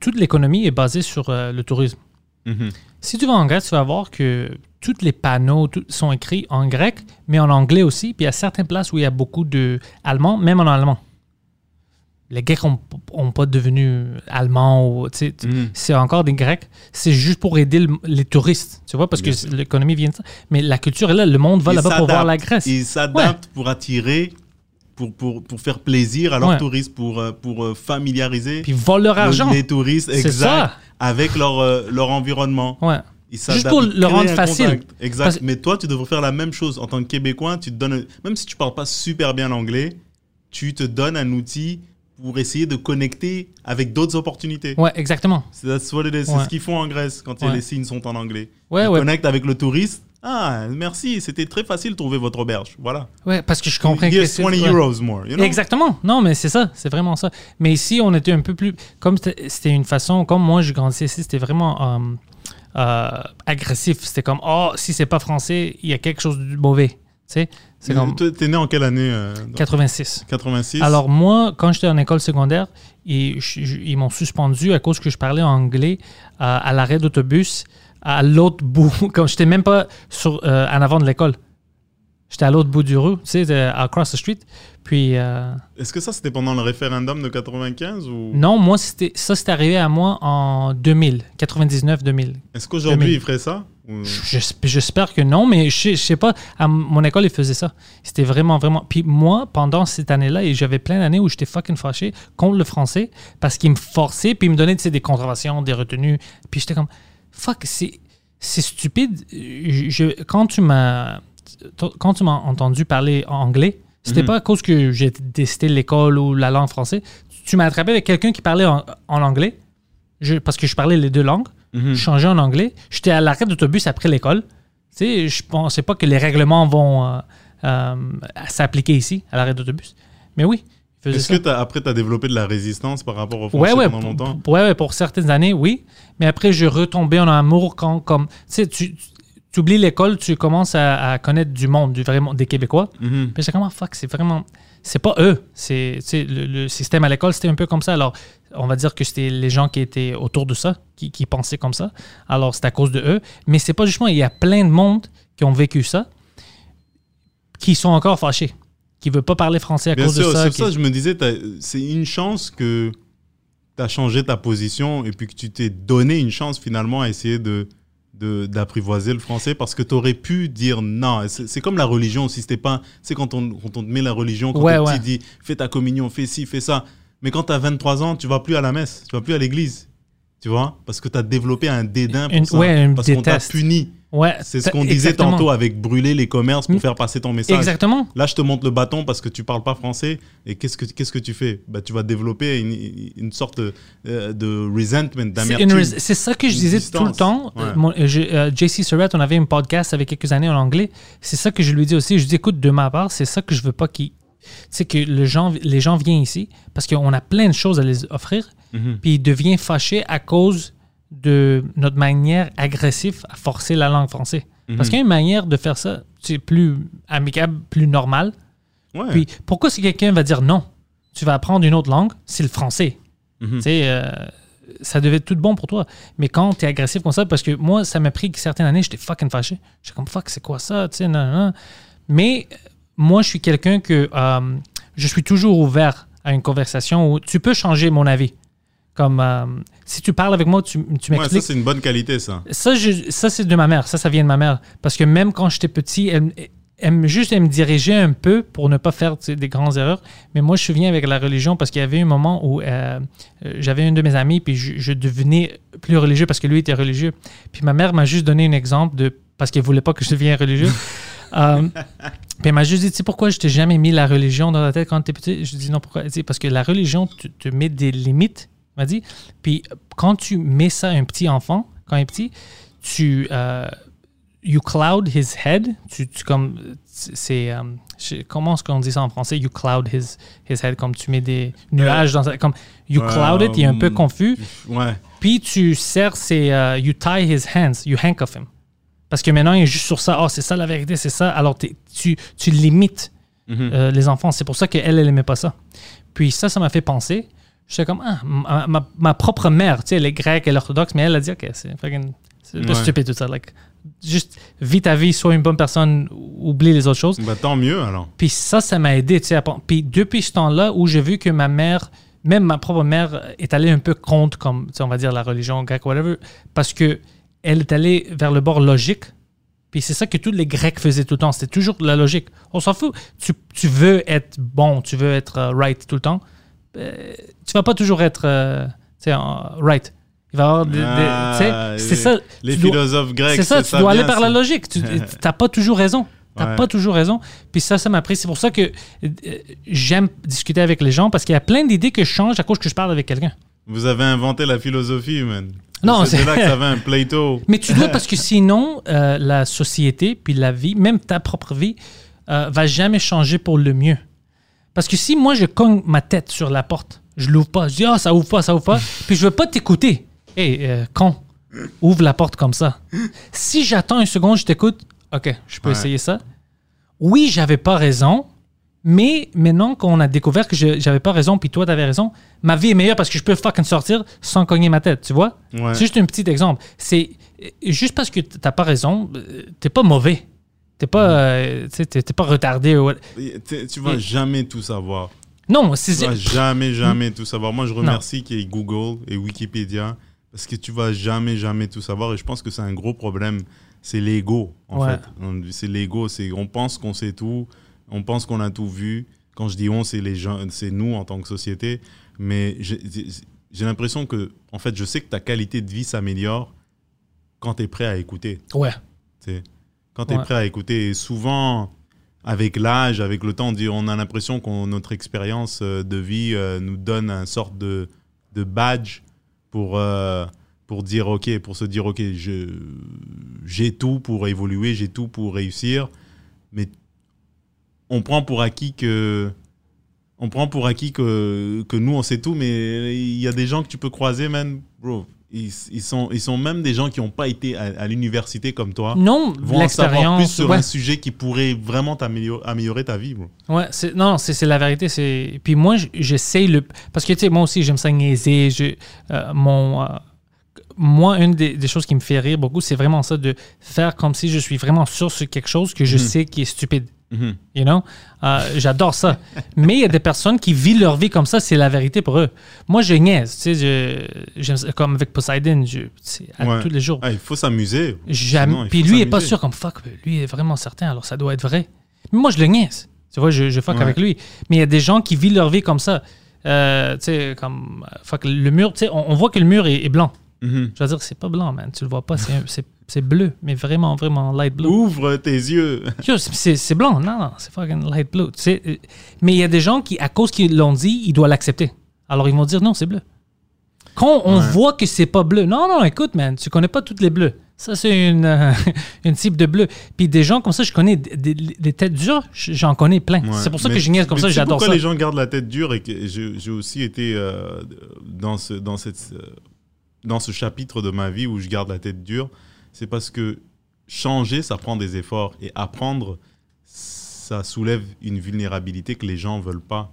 toute l'économie est basée sur euh, le tourisme. Mhm. Si tu vas en Grèce, tu vas voir que tous les panneaux tout- sont écrits en grec, mais en anglais aussi. Puis il y a certaines places où il y a beaucoup de allemand, même en allemand. Les Grecs n'ont pas devenu allemands. Mhm. C'est encore des Grecs. C'est juste pour aider le- les touristes, tu vois, parce Bien que l'économie vient de ça. Mais la culture est là. Le monde va là-bas pour voir la. Grèce. Ils s'adaptent pour attirer, pour, pour, pour faire plaisir à leurs Ouais. touristes, pour, euh, pour euh, familiariser Puis ils volent leur le- argent. les touristes exact, avec leur, euh, leur environnement. Ouais. Ils Juste pour le rendre facile. contact. Exact. Parce- Mais toi, tu devrais faire la même chose. En tant que Québécois, tu te donnes, même si tu parles pas super bien l'anglais, tu te donnes un outil pour essayer de connecter avec d'autres opportunités. Ouais, exactement. C'est that's what it is. C'est Ouais. ce qu'ils font en Grèce quand Ouais. les signes sont en anglais. Ouais, Ils connectent avec le touriste. Ah, merci, c'était très facile de trouver votre auberge. Voilà. Ouais, parce que je comprends que Here's c'est- 20 ouais. euros more. you know? Exactement. Non, mais c'est ça. C'est vraiment ça. Mais ici, on était un peu plus. Comme c'était c'était une façon. Comme moi, je grandissais ici, c'était vraiment euh, euh, agressif. C'était comme, oh, si c'est pas français, il y a quelque chose de mauvais. Tu sais, c'est comme T'es né en quelle année euh, dans- 86. 86 Alors, moi, quand j'étais en école secondaire, ils, m'ont suspendu à cause que je parlais anglais euh, à l'arrêt d'autobus à l'autre bout. Comme j'étais même pas sur, euh, en avant de l'école. J'étais à l'autre bout du rue, tu sais, across the street. Puis. euh, Est-ce que ça, c'était pendant le référendum de 95 ou? Non, moi, c'était ça, c'est arrivé à moi en 2000, 99-2000. est-ce qu'aujourd'hui, 2000. ils feraient ça? J'espère que non, mais je sais, je sais pas. À mon école, ils faisaient ça. C'était vraiment, vraiment. Puis moi, pendant cette année-là, et j'avais plein d'années où j'étais fucking fâché contre le français parce qu'ils me forçaient, puis ils me donnaient tu sais, des contraventions, des retenues. Puis j'étais comme, fuck, c'est stupide. Je, quand tu m'as quand tu m'as entendu parler anglais, c'était Mhm. pas à cause que j'ai détesté l'école ou la langue française. Tu m'as attrapé avec quelqu'un qui parlait en, en anglais, je- parce que je parlais les deux langues. Je changeais en anglais. J'étais à l'arrêt d'autobus après l'école. Tu sais, je pensais pas que les règlements vont euh, euh, s'appliquer ici, à l'arrêt d'autobus. Mais oui, Est-ce que après, tu as développé de la résistance par rapport au Ouais, français ouais, pendant pour, longtemps? pour- ouais, ouais, pour certaines années, oui. Mais après, je retombais en amour quand, comme, tu sais, tu, oublies l'école, tu commences à, à connaître du monde, du vrai monde, des Québécois. Mhm. Puis j'ai comme, ah, fuck, c'est vraiment. C'est pas eux. C'est, le, le système à l'école, c'était un peu comme ça. Alors, on va dire que c'était les gens qui étaient autour de ça, qui, qui pensaient comme ça. Alors, c'est à cause de eux. Mais c'est pas justement, il y a plein de monde qui ont vécu ça, qui sont encore fâchés, qui ne veulent pas parler français à Bien cause sûr, de ça. c'est qui- ça je me disais, c'est une chance que tu as changé ta position et puis que tu t'es donné une chance finalement à essayer de- d'apprivoiser le français parce que tu aurais pu dire non. C'est comme la religion aussi. C'était pas. C'est quand on, quand on te met la religion, quand Ouais, t'es ouais. dit fais ta communion, fais ci, fais ça. Mais quand tu as 23 ans, tu vas plus à la messe, tu vas plus à l'église. Tu vois Parce que tu as développé un dédain pour Une- ça. ouais, parce qu'on t'a puni. Ouais, C'est ce qu'on disait exactement. tantôt avec brûler les commerces pour Mm. faire passer ton message. Exactement. Là, je te montre le bâton parce que tu parles pas français. Et qu'est-ce que, qu'est-ce que tu fais? Bah, Tu vas développer une, une sorte euh, de resentment, d'amertume. C'est ça que je disais distance. tout le temps. Ouais. Euh, mon- euh, je- euh, JC Surratt, on avait un podcast avec quelques années en anglais. C'est ça que je lui dis aussi. Je dis, écoute, de ma part, c'est ça que je veux pas qu'il. C'est que le gens, les gens viennent ici parce qu'on a plein de choses à les offrir. Mhm. Puis ils deviennent fâchés à cause de notre manière agressive à forcer la langue française. Parce Mhm. qu'il y a une manière de faire ça, c'est plus amicable, plus normal. Ouais. Puis pourquoi si quelqu'un va dire non, tu vas apprendre une autre langue, c'est le français. Mhm. Euh, ça devait être tout bon pour toi. Mais quand tu es agressif comme ça, parce que moi, ça m'a pris certaines années, j'étais fucking fâché. J'étais comme fuck, c'est quoi ça? Tu sais. Mais euh, moi, je suis quelqu'un que euh, je suis toujours ouvert à une conversation où tu peux changer mon avis. Comme euh, si tu parles avec moi, tu, tu Ouais, ça, m'expliques. c'est une bonne qualité, ça. Ça, je- ça c'est de ma mère. Ça, ça vient de ma mère. Parce que même quand j'étais petit, elle, elle me- juste elle me dirigeait un peu pour ne pas faire tu sais, des grandes erreurs. Mais moi, je suis venu avec la religion parce qu'il y avait un moment où euh, euh, j'avais un de mes amis, puis je, je devenais plus religieux parce que lui était religieux. Puis ma mère m'a juste donné un exemple de parce qu'elle voulait pas que je devienne religieux. Euh, puis elle m'a juste dit, tu sais pourquoi je t'ai jamais mis la religion dans la tête quand tu étais petit? Je dis non, pourquoi? Parce que la religion te, te met des limites, m'a dit. Puis quand tu mets ça à un petit enfant, quand il est petit, tu... euh, you cloud his head. Tu, tu comme... C'est... euh, comment est-ce qu'on dit ça en français? You cloud his, his head, comme tu mets des nuages dans sa... Comme, you Ouais, cloud it, il est un peu confus. Ouais. Puis tu serres ses. euh, you tie his hands, you handcuff him. Parce que maintenant, il est juste sur ça. Oh, c'est ça la vérité, c'est ça. Alors tu, tu limites Mhm. euh, les enfants. C'est pour ça qu'elle, elle n'aimait pas ça. Puis ça, ça m'a fait penser. J'étais comme, ah, ma, ma- ma propre mère, tu sais, elle est grecque, elle est orthodoxe, mais elle a dit, OK, c'est fucking. Ouais. stupide tout ça. Like, juste vis ta vie, sois une bonne personne, oublie les autres choses. Bah, tant mieux, alors. Puis ça, ça m'a aidé. tu sais, Puis depuis ce temps-là où j'ai vu que ma mère, même ma propre mère, est allée un peu contre, comme tu sais, on va dire la religion grecque, whatever, parce que elle est allée vers le bord logique. Puis c'est ça que tous les Grecs faisaient tout le temps. C'était toujours la logique. On s'en fout. Tu, tu veux être bon, tu veux être euh, right tout le temps. Euh, tu vas pas toujours être euh, right. Il va y avoir des. Ah, c'est ça. Les dois- philosophes grecs, c'est ça, tu dois aller par la logique. Tu n'as pas toujours raison. Tu n'as Ouais. pas toujours raison. Puis ça, ça m'a pris. C'est pour ça que euh, j'aime discuter avec les gens parce qu'il y a plein d'idées que je change à cause que je parle avec quelqu'un. Vous avez inventé la philosophie, man. Non, c'est là que ça va un Plato. Mais tu dois parce que sinon, euh, la société, puis la vie, même ta propre vie, euh, va jamais changer pour le mieux. Parce que si moi, je cogne ma tête sur la porte, je l'ouvre pas, je dis, ah, ça ouvre pas, ça ouvre pas, puis je veux pas t'écouter. Hé, euh, con, ouvre la porte comme ça. Si j'attends une seconde, je t'écoute, ok, je peux Ouais. essayer ça. Oui, j'avais pas raison, mais maintenant qu'on a découvert que j'avais pas raison, puis toi, t'avais raison, ma vie est meilleure parce que je peux fucking sortir sans cogner ma tête, tu vois? Ouais. C'est juste un petit exemple. C'est euh, juste parce que t'as pas raison, euh, t'es pas mauvais. T'es pas, euh, tu t'es t'es pas retardé. ou- Tu tu vas Et- jamais tout savoir. Non, Tu c'est vas jamais, jamais tout savoir. Moi, je remercie qu'il y ait Google et Wikipédia parce que tu vas jamais, jamais tout savoir. Et je pense que c'est un gros problème. C'est l'ego, en Ouais. fait. C'est l'ego. C'est on pense qu'on sait tout. On pense qu'on a tout vu. Quand je dis on, c'est les gens, c'est nous en tant que société. Mais j'ai j'ai l'impression que, en fait, je sais que ta qualité de vie s'améliore quand tu es prêt à écouter. Ouais. tu sais. Quand tu es Ouais. prêt à écouter. Souvent, avec l'âge, avec le temps, on, dit- on a l'impression que notre expérience euh, de vie euh, nous donne un sorte de, de badge pour, euh, pour dire OK, pour se dire OK, je- j'ai tout pour évoluer, j'ai tout pour réussir. Mais on prend pour acquis que on prend pour acquis que, que nous, on sait tout, mais il y a des gens que tu peux croiser, man, bro. Ils, ils sont, ils sont même des gens qui n'ont pas été à, à l'université comme toi. Non, Vont en savoir plus sur ouais. un sujet qui pourrait vraiment t'améliorer améliorer ta vie, bro. Ouais, c'est, non, c'est, c'est la vérité. C'est... Puis moi, j- j'essaye le. Parce que, tu sais, moi aussi, j'aime ça niaiser. Je, euh, mon, euh, moi, une des, des choses qui me fait rire beaucoup, c'est vraiment ça de faire comme si je suis vraiment sûr sur quelque chose que je Mhm. sais qui est stupide. Mhm. You know? Euh, j'adore ça. Mais il y a des personnes qui vivent leur vie comme ça, c'est la vérité pour eux. Moi, je niaise. Tu sais, je, j'aime comme avec Poseidon, je, Ouais. tous les jours. Ah, il faut s'amuser. Il Puis lui, il est pas sûr comme fuck. Lui est vraiment certain, alors ça doit être vrai. Mais moi, je le niaise. Tu vois, je, je fuck Ouais. avec lui. Mais il y a des gens qui vivent leur vie comme ça. Euh, tu sais, comme fuck, le mur, tu sais, on, on voit que le mur est, est blanc. Mhm. Je veux dire, c'est pas blanc, man. Tu le vois pas, c'est, c'est, bleu, mais vraiment, vraiment light blue. Ouvre tes yeux. C'est- blanc. Non, non, c'est fucking light blue. Euh, mais il y a des gens qui, à cause qu'ils l'ont dit, ils doivent l'accepter. Alors ils vont dire non, c'est bleu. Quand on Ouais. voit que c'est pas bleu, non, non, écoute, man, tu connais pas toutes les bleus. Ça, c'est une, euh, une type de bleu. Puis des gens comme ça, je connais des, des- des têtes dures, j'en connais plein. Ouais. C'est pour ça Mais- que je niaise comme ça, j'adore pourquoi ça. les gens gardent la tête dure et que j'ai aussi été euh, dans, ce, dans, cette, dans ce chapitre de ma vie où je garde la tête dure, c'est parce que changer, ça prend des efforts et apprendre, ça soulève une vulnérabilité que les gens veulent pas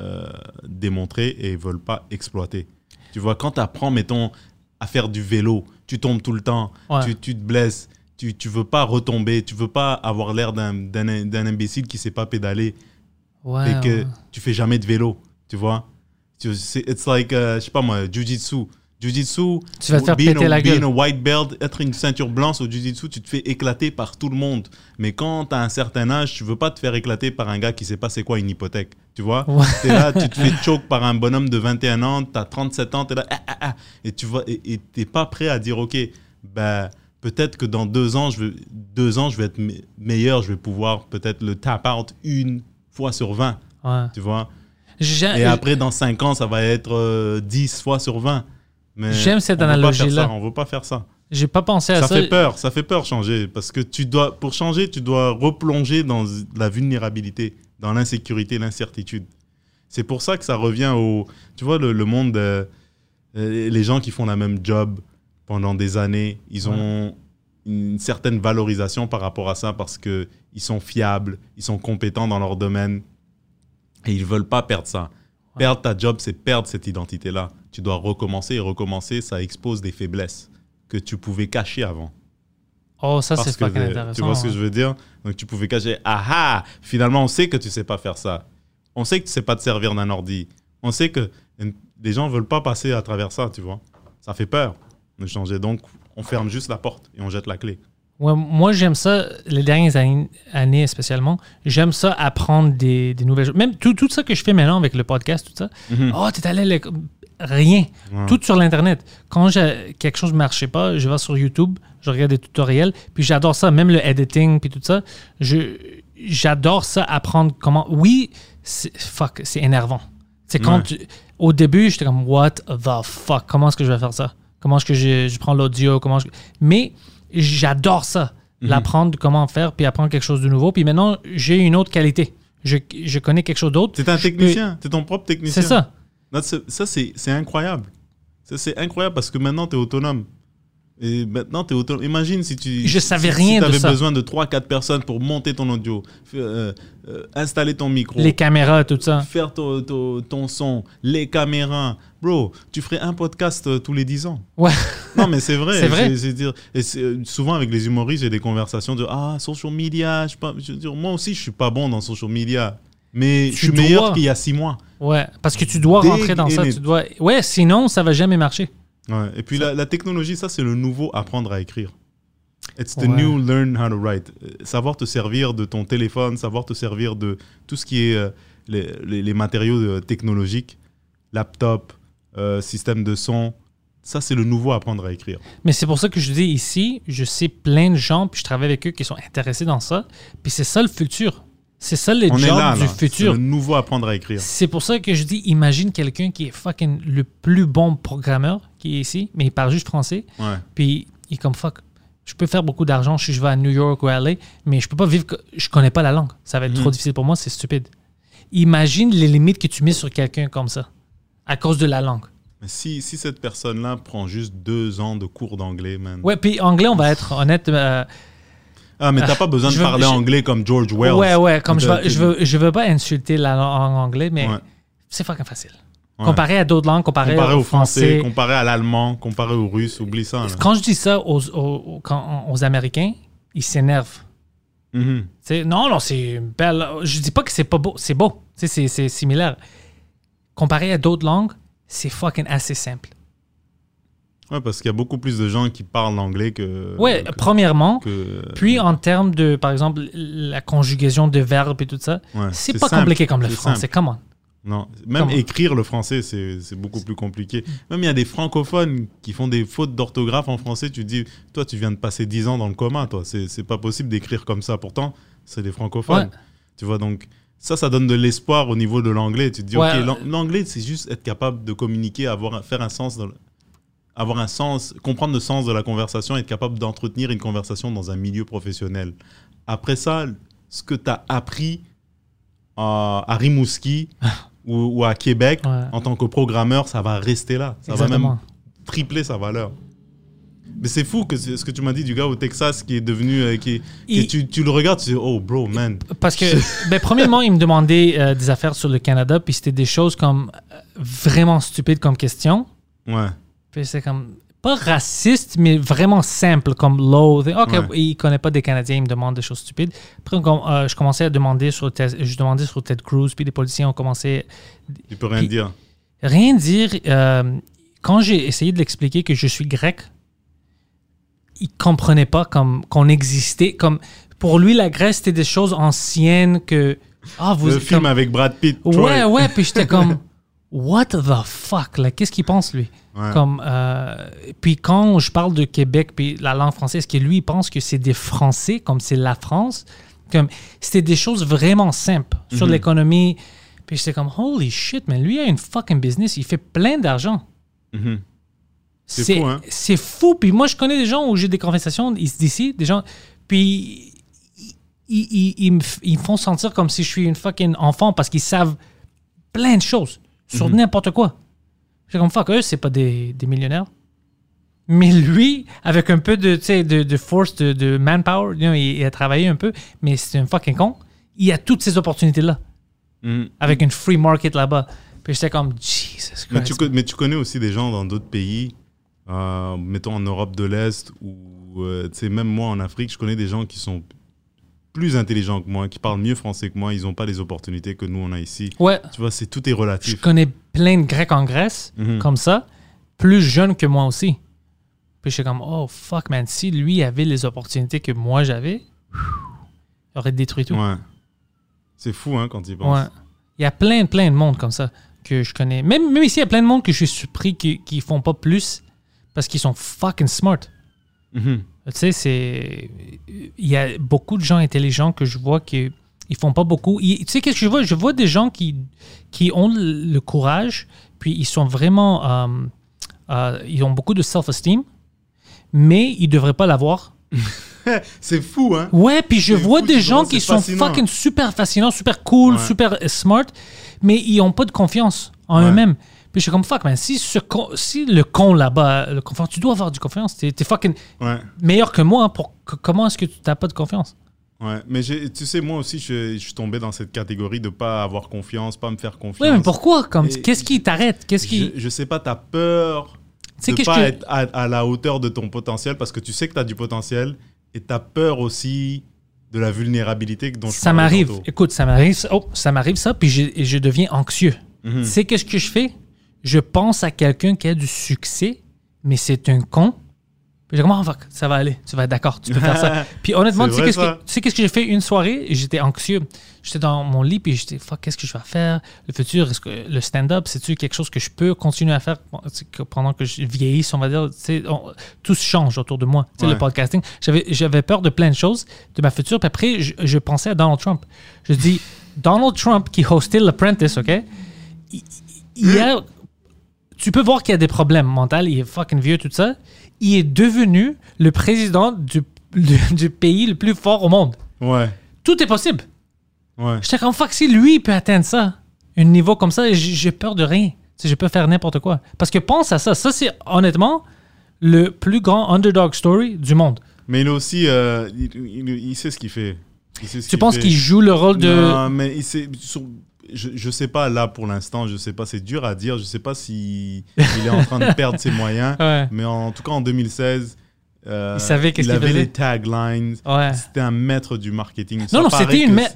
euh, démontrer et veulent pas exploiter. Tu vois, quand tu apprends, mettons, à faire du vélo, tu tombes tout le temps, Ouais. tu, tu te blesses, tu, tu veux pas retomber, tu veux pas avoir l'air d'un imbécile qui sait pas pédaler Ouais, et que ouais. tu fais jamais de vélo, tu vois. It's like, euh, je sais pas moi, jujitsu. Jujitsu, Tu vas te faire péter a- la gueule. white belt, être une ceinture blanche au jujitsu, tu te fais éclater par tout le monde. Mais quand tu as un certain âge, tu veux pas te faire éclater par un gars qui sait pas c'est quoi une hypothèque, tu vois? Ouais. Là, tu te fais choke par un bonhomme de 21 ans, tu as 37 ans, tu es là, ah, ah, ah, et tu vois, et t'es pas prêt à dire, ok, ben, peut-être que dans deux ans, je vais, deux ans, je vais être me- meilleur, je vais pouvoir peut-être le tap out une fois sur 20, Ouais. tu vois? Et après, dans 5 ans, ça va être euh, 10 fois sur 20. J'aime cette analogie-là. On veut pas faire ça. J'ai pas pensé à Ça ça. fait peur, ça fait peur changer. Parce que tu dois, pour changer, tu dois replonger dans la vulnérabilité, dans l'insécurité, l'incertitude. C'est pour ça que ça revient au. Tu vois, le, le monde, euh, euh, les gens qui font la même job pendant des années, ils ont une certaine valorisation par rapport à ça parce qu'ils sont fiables, ils sont compétents dans leur domaine et ils veulent pas perdre ça. Perdre ta job, c'est perdre cette identité-là. Tu dois recommencer et recommencer, ça expose des faiblesses que tu pouvais cacher avant. Oh, ça, c'est je- intéressant. tu vois ce que hein. je veux dire? Donc tu pouvais cacher, ah ah, finalement on sait que tu sais pas faire ça. On sait que tu sais pas te servir d'un ordi. On sait que les gens veulent pas passer à travers ça, tu vois. Ça fait peur de changer. Donc on ferme juste la porte et on jette la clé. Ouais, moi, j'aime ça, les dernières années, années spécialement, j'aime ça apprendre des, des nouvelles choses. Même tout, tout ça que je fais maintenant avec le podcast, tout ça. Mhm. Oh, t'es allé. Rien. Ouais. Tout sur l'Internet. Quand quelque chose ne marchait pas, je vais sur YouTube, je regarde des tutoriels, puis j'adore ça, même le editing, puis tout ça. J'adore ça, apprendre comment. Oui, fuck, c'est énervant. C'est quand Ouais. tu- au début, j'étais comme, what the fuck, comment est-ce que je vais faire ça? Comment est-ce que je, je prends l'audio? Comment je- Mais j'adore ça, Mhm. l'apprendre comment faire, puis apprendre quelque chose de nouveau. Puis maintenant, j'ai une autre qualité. Je, je connais quelque chose d'autre. C'est un technicien, c'est ton propre technicien. C'est ça. Ça, c'est incroyable. Ça, c'est incroyable parce que maintenant, tu es autonome. Et maintenant, tu es autonome. Imagine si tu. Je savais si, rien si de avais ça. besoin de 3-4 personnes pour monter ton audio, euh, euh, installer ton micro, Les caméras, tout ça. faire ton, ton, ton son, les caméras. Bro, tu ferais un podcast euh, tous les 10 ans. Ouais. Non, mais c'est vrai. C'est vrai. C'est dire, et c'est, souvent, avec les humoristes, j'ai des conversations de Ah, social media. Je pas, je veux dire, moi aussi, je suis pas bon dans social media. Mais Tu je suis meilleur qu'il y a 6 mois. Ouais, parce que tu dois rentrer dans ça. Tu dois... Ouais, sinon, ça va jamais marcher. Ouais. Et puis la, la technologie, ça, c'est le nouveau apprendre à écrire. It's the Ouais. new learn how to write. Euh, Savoir te servir de ton téléphone, savoir te servir de tout ce qui est euh, les, les- les matériaux euh, technologiques, laptop, euh, système de son. Ça, c'est le nouveau apprendre à écrire. Mais c'est pour ça que je dis ici, je sais plein de gens, puis je travaille avec eux qui sont intéressés dans ça. Puis c'est ça le futur. C'est ça les On là, du là. C'est futur. le nouveau apprendre à écrire. C'est pour ça que je dis, imagine quelqu'un qui est fucking le plus bon programmeur qui est ici, mais il parle juste français. Ouais. Puis il est comme fuck. Je peux faire beaucoup d'argent si je vais à New York ou à LA, mais je peux pas vivre. Je connais pas la langue. Ça va être trop Mhm. difficile pour moi, c'est stupide. imagine les limites que tu mets sur quelqu'un comme ça, à cause de la langue. Si, si cette personne-là prend juste deux ans de cours d'anglais, man. Ouais, puis anglais, on va être honnête. euh, Ah, mais t'as pas besoin de veux- parler je- anglais comme George Wells. ouais, ouais, comme je veux, je veux, je veux pas insulter la langue anglais, mais Ouais. c'est fucking facile. Ouais. Comparé à d'autres langues, comparé, Comparé au français, français. comparé à l'allemand, comparé au russe, oublie ça. là. Quand je dis ça aux, aux, aux- Américains, ils s'énervent. Mhm. Sais, non, non, c'est belle. Je dis pas que c'est pas beau, c'est beau. C'est similaire. Comparé à d'autres langues, c'est fucking assez simple. Ouais, parce qu'il y a beaucoup plus de gens qui parlent anglais que. Ouais, que- premièrement. que- Puis en termes de, par exemple, la conjugaison de verbes et tout ça, Ouais, c'est pas simple, compliqué comme le français. Comment Non, même écrire le français, c'est beaucoup plus compliqué. Même il y a des francophones qui font des fautes d'orthographe en français. Tu te dis, toi, tu viens de passer 10 ans dans le coma, toi. C'est pas possible d'écrire comme ça. Pourtant, c'est des francophones. Ouais. Tu vois, donc ça, ça donne de l'espoir au niveau de l'anglais. Tu te dis, Ouais. ok, l'an- l'anglais, c'est juste être capable de communiquer, avoir, faire un sens, dans le- avoir un sens, comprendre le sens de la conversation, être capable d'entretenir une conversation dans un milieu professionnel. Après ça, ce que tu as appris à, à Rimouski ou, ou à Québec Ouais. en tant que programmeur, ça va rester là. Ça va même tripler sa valeur. Mais c'est fou que ce que tu m'as dit du gars au Texas qui est devenu. euh, qui, tu le regardes, tu dis, oh bro, man. Parce que, ben, premièrement, il me demandait euh, des affaires sur le Canada, puis c'était des choses comme euh, vraiment stupides comme question. Ouais. Puis c'est comme pas raciste, mais vraiment simple, comme low. Ok, Ouais. il connaît pas des Canadiens, il me demande des choses stupides. Après, on euh, je commençais à demander sur Ted, je demandais sur Ted Cruz, puis les policiers ont commencé Tu peux rien Puis- dire. rien dire. euh, quand j'ai essayé de l'expliquer que je suis grec, il comprenait pas comme qu'on existait. Comme pour lui, la Grèce c'était des choses anciennes que ah vous le film comme- avec Brad Pitt. ouais Troy. ouais puis j'étais comme what the fuck là qu'est-ce qu'il pense lui? Ouais. comme euh, puis quand je parle de Québec puis la langue française que lui il pense que c'est des Français comme c'est la France? Comme c'était des choses vraiment simples sur Mhm. l'économie puis j'étais comme holy shit mais lui a une fucking business il fait plein d'argent Mhm. C'est fou, hein? c'est fou. Puis moi, je connais des gens où j'ai des conversations ici- d'ici, des gens, puis ils, ils- ils ils me font sentir comme si je suis une fucking enfant parce qu'ils savent plein de choses sur Mhm. n'importe quoi. J'ai comme fuck, eux, c'est pas des, des millionnaires. Mais lui, avec un peu de, tu sais, de, de force, de, de manpower, you know, il, il a travaillé un peu, mais c'est un fucking con. Il a toutes ces opportunités-là, Mhm. avec une free market là-bas. Puis j'étais comme, Jesus Mais Christ. tu, co- mais tu connais aussi des gens dans d'autres pays, euh, mettons en Europe de l'Est, ou euh, tu même moi en Afrique, je connais des gens qui sont plus intelligents que moi, qui parlent mieux français que moi, ils n'ont pas les opportunités que nous on a ici. Ouais, Tu vois, c'est tout est je relatif. connais plein de Grecs en Grèce. Mhm. comme ça, plus jeune que moi aussi. Puis j'étais comme, oh fuck, man, si lui avait les opportunités que moi j'avais, il aurait détruit tout. Ouais. C'est fou, hein, quand tu y penses. Ouais. Il y a plein, plein de monde comme ça que je connais. Même, même ici, il y a plein de monde que je suis surpris qui, qui font pas plus parce qu'ils sont fucking smart. Mhm. Tu sais, c'est. Il y a beaucoup de gens intelligents que je vois qui ils font pas beaucoup. Ils- tu sais, qu'est-ce que je vois? Je vois des gens qui, qui ont le, courage, puis ils sont vraiment. euh, euh, ils ont beaucoup de self-esteem, mais ils devraient pas l'avoir. C'est fou, hein? Ouais, puis je vois fou, des gens qui sont fascinant. fucking super fascinants, super cool, Ouais. super smart, mais ils ont pas de confiance en Ouais. eux-mêmes. Puis je suis comme fuck, man. Si, ce con- si le con là-bas, a le confiance, tu dois avoir du confiance. T'es es fucking Ouais. meilleur que moi. hein, pour, comment est-ce que tu n'as pas de confiance? Ouais, mais tu sais, moi aussi, je, je suis tombé dans cette catégorie de pas avoir confiance, pas me faire confiance. Oui, mais pourquoi? Qu'est-ce qui t'arrête? Qu'est-ce qui. Je, je sais pas, t'as peur Tu sais, de pas que- être à, à la hauteur de ton potentiel parce que tu sais que t'as du potentiel et t'as peur aussi de la vulnérabilité dont je Ça m'arrive. Écoute, ça m'arrive. Oh, ça m'arrive ça, puis je, deviens anxieux. Mhm. Tu sais, qu'est-ce que je fais? Je pense à quelqu'un qui a du succès, mais c'est un con. Puis je dis, comment fuck, ça va aller, tu vas être d'accord, tu peux faire ça. Puis honnêtement, tu sais qu'est-ce que, tu sais qu'est-ce que j'ai fait? Une soirée? J'étais anxieux. J'étais dans mon lit, puis j'étais, fuck, qu'est-ce que je vais faire? Le futur, est-ce que le stand-up, c'est-tu quelque chose que je peux continuer à faire pendant que je vieillisse, on va dire? Tu sais, on- tout change autour de moi. Tu sais, Ouais. le podcasting. J'avais, j'avais peur de plein de choses, de ma future. Puis après, je, je pensais à Donald Trump. Je dis, Donald Trump qui hostait l'Apprentice, OK? Il, a tu peux voir qu'il y a des problèmes mentaux, il est fucking vieux, tout ça. Il est devenu le président du, du, du pays le plus fort au monde. Ouais. Tout est possible. Ouais. J'étais comme, fuck, si lui il peut atteindre ça, un niveau comme ça, j'ai peur de rien. Sais, je peux faire n'importe quoi. Parce que pense à ça. Ça, c'est honnêtement le plus grand underdog story du monde. Mais il aussi. euh, il, il- il sait ce qu'il fait. Il sait ce Tu penses qu'il joue le rôle de. Non, mais il sait- sur- je, je sais pas là pour l'instant, je sais pas, c'est dur à dire. Je sais pas si il est en train de perdre ses moyens. Ouais. Mais en tout cas, en 2016, euh, Il savait qu'est-ce avait faisait. les taglines. Ouais. C'était un maître du marketing. Non, non, c'était une ma- me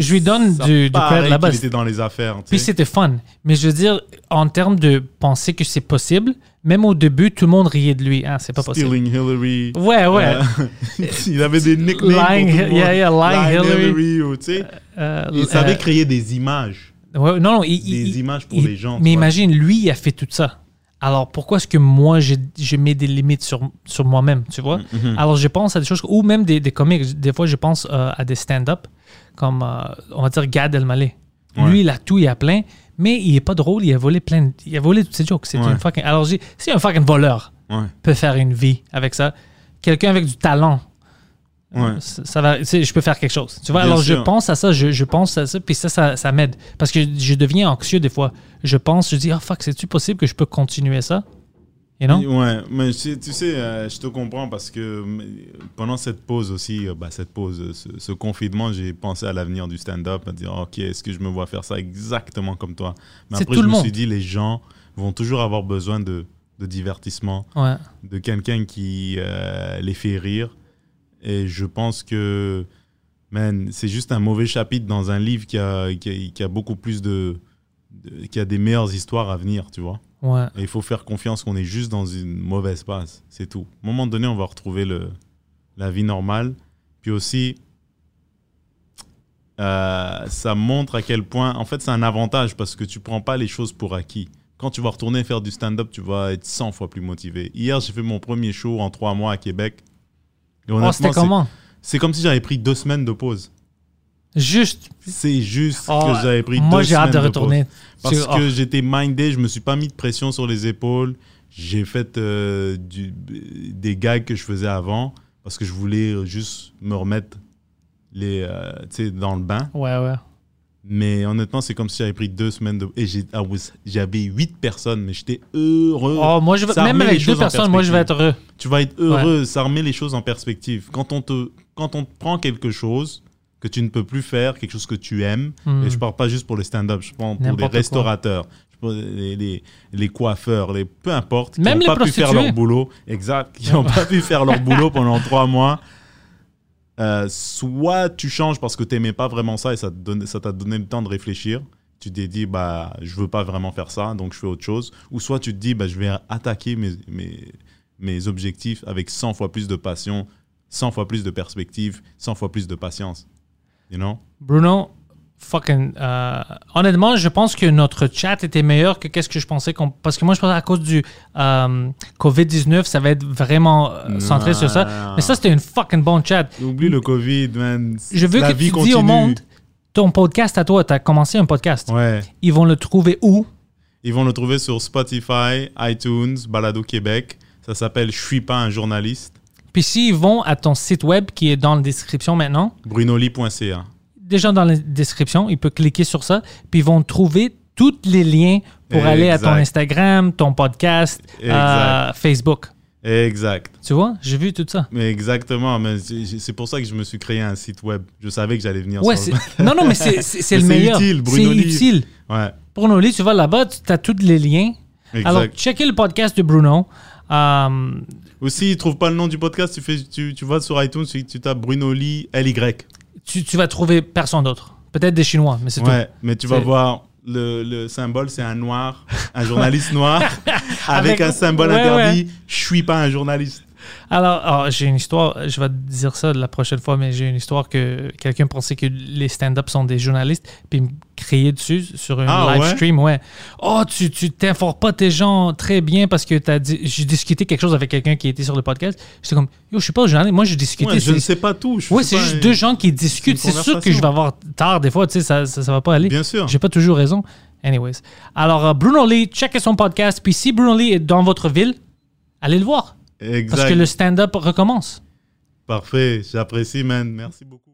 Je lui donne du- du credit là-bas. Était dans les affaires. tu Puis c'était fun. Mais je veux dire, en termes de penser que c'est possible, même au début, tout le monde riait de lui. Ah, c'est pas possible. Stealing Hillary. Ouais, ouais. Euh, il avait des nicknames. Lying- pour tout le monde. yeah, yeah, lying Hillary. ou, tu sais. Euh, Il euh, savait créer des images. ouais, non, non, il- des il- images pour il- les gens, Mais imagine, lui, il a fait tout ça. Alors pourquoi est-ce que moi, je, je mets des limites sur, sur moi-même, tu vois? Mm-hmm. Alors je pense à des choses, ou même des, des comics. Des fois, je pense euh, à des stand-up, comme, euh, on va dire, Gad Elmaleh. Ouais. Lui, il a tout, il a plein, mais il est pas drôle, il a volé plein, de- il a volé toutes ses jokes. C'est Ouais. une fucking... Alors j'ai- si un fucking voleur Ouais. peut faire une vie avec ça, quelqu'un avec du talent, Ouais. ça, ça va, je peux faire quelque chose. Tu vois, Bien alors je pense à ça, je, je pense à ça, puis ça, ça, ça m'aide. Parce que je deviens anxieux des fois. Je pense, je dis, ah fuck, c'est-tu possible que je peux continuer ça? You know? Ouais, mais tu sais, euh, je te comprends parce que mais, pendant cette pause aussi, euh, bah, cette pause, euh, ce, ce confinement, j'ai pensé à l'avenir du stand-up, à dire, ok, est-ce que je me vois faire ça exactement comme toi? Mais après, je me monde. suis dit, les gens vont toujours avoir besoin de, de divertissement, Ouais. de quelqu'un qui euh, les fait rire. Et je pense que, man, c'est juste un mauvais chapitre dans un livre qui a, qui a, qui a beaucoup plus de, de- qui a des meilleures histoires à venir, tu vois? Ouais. Et il faut faire confiance qu'on est juste dans une mauvaise passe. C'est tout. À un moment donné, on va retrouver le, la vie normale. Puis aussi, euh, ça montre à quel point. En fait, c'est un avantage parce que tu prends pas les choses pour acquis. Quand tu vas retourner faire du stand-up, tu vas être 100 fois plus motivé. Hier, j'ai fait mon premier show en trois mois à Québec. Et Oh, c'était comment? C'est comme si j'avais pris deux semaines de pause. Juste. C'est juste Oh, que j'avais pris moi, j'ai hâte de retourner. parce que j'étais mindé, je me suis pas mis de pression sur les épaules. J'ai fait euh, du- des gags que je faisais avant parce que je voulais juste me remettre les, euh, dans le bain. Ouais, ouais. Mais honnêtement, c'est comme si j'avais pris deux semaines de. Et was- j'avais huit personnes, mais j'étais heureux. Oh, moi, je même avec deux personnes, moi, je vais être heureux. Tu vas être heureux, ça remet les choses en perspective. Quand on, te, quand on te prend quelque chose que tu ne peux plus faire, quelque chose que tu aimes, Hmm. et je parle pas juste pour les stand-up, je parle pour les restaurateurs, parle les, les, les coiffeurs, les, peu importe, qui n'ont pas pu faire leur boulot, exact, qui n'ont pas pu faire leur boulot pendant trois mois. Euh, soit tu changes parce que tu n'aimais pas vraiment ça et ça t'a donné le temps de réfléchir. Tu t'es dit, bah, je veux pas vraiment faire ça, donc je fais autre chose. Ou soit tu te dis, bah, je vais attaquer mes, mes, mes objectifs avec 100 fois plus de passion, 100 fois plus de perspective, 100 fois plus de patience. You know? Bruno, fucking. euh, honnêtement, je pense que notre chat était meilleur que qu'est-ce que je pensais qu'on. Parce que moi, je pensais à cause du euh, COVID-19, ça va être vraiment euh, centré sur ça. Non. Mais ça, c'était une fucking bonne chat. Oublie le Covid, man. Je veux La que vie tu dis au monde ton podcast à toi. Tu as commencé un podcast. Ouais. Ils vont le trouver où? Ils vont le trouver sur Spotify, iTunes, Balado Québec. Ça s'appelle Je suis pas un journaliste. Puis s'ils vont à ton site web qui est dans la description maintenant, Brunoli.ca. déjà dans la description, ils peuvent cliquer sur ça, puis ils vont trouver tous les liens pour aller à ton. Instagram, ton podcast, euh. Facebook. Exact. Tu vois, j'ai vu tout ça. Mais exactement. Mais c'est pour ça que je me suis créé un site web. Je savais que j'allais venir Ouais, sur non, non, mais c'est le Mais c'est meilleur. utile, Bruno C'est utile. Ouais. Bruno Lee, tu vas là-bas, tu as tous les liens. Exact. Alors, checkez le podcast de Bruno. Euh, Aussi, ils trouvent pas le nom du podcast. Tu, fais, tu, tu vas sur iTunes, tu, tu tapes Brunoli LY. tu, tu vas trouver personne d'autre. Peut-être des Chinois, mais c'est tout. Ouais, mais tu vas voir. Le, le symbole, c'est un noir, un journaliste noir, avec, Avec- un symbole ouais, interdit. Je suis pas un journaliste. Alors, alors, j'ai une histoire, je vais te dire ça la prochaine fois, mais j'ai une histoire que quelqu'un pensait que les stand-up sont des journalistes, puis me criait dessus sur un Ah, live ouais? stream. Ouais. Oh, tu tu t'informes pas tes gens très bien parce que t'as dit. J'ai discuté quelque chose avec quelqu'un qui était sur le podcast. J'étais comme, yo, je suis pas journaliste. Moi, j'ai discuté. Ouais, je ne sais pas tout. je Ouais, c'est juste un- deux gens qui discutent. c'est sûr que je vais avoir tard des fois, tu sais, ça, ça, ça va pas aller. Bien sûr. J'ai pas toujours raison. Anyways. Alors, euh, Bruno Lee, checkez son podcast. Puis si Bruno Lee est dans votre ville, allez le voir. Exact. Parce que le stand-up recommence. Parfait. J'apprécie, man. Merci beaucoup.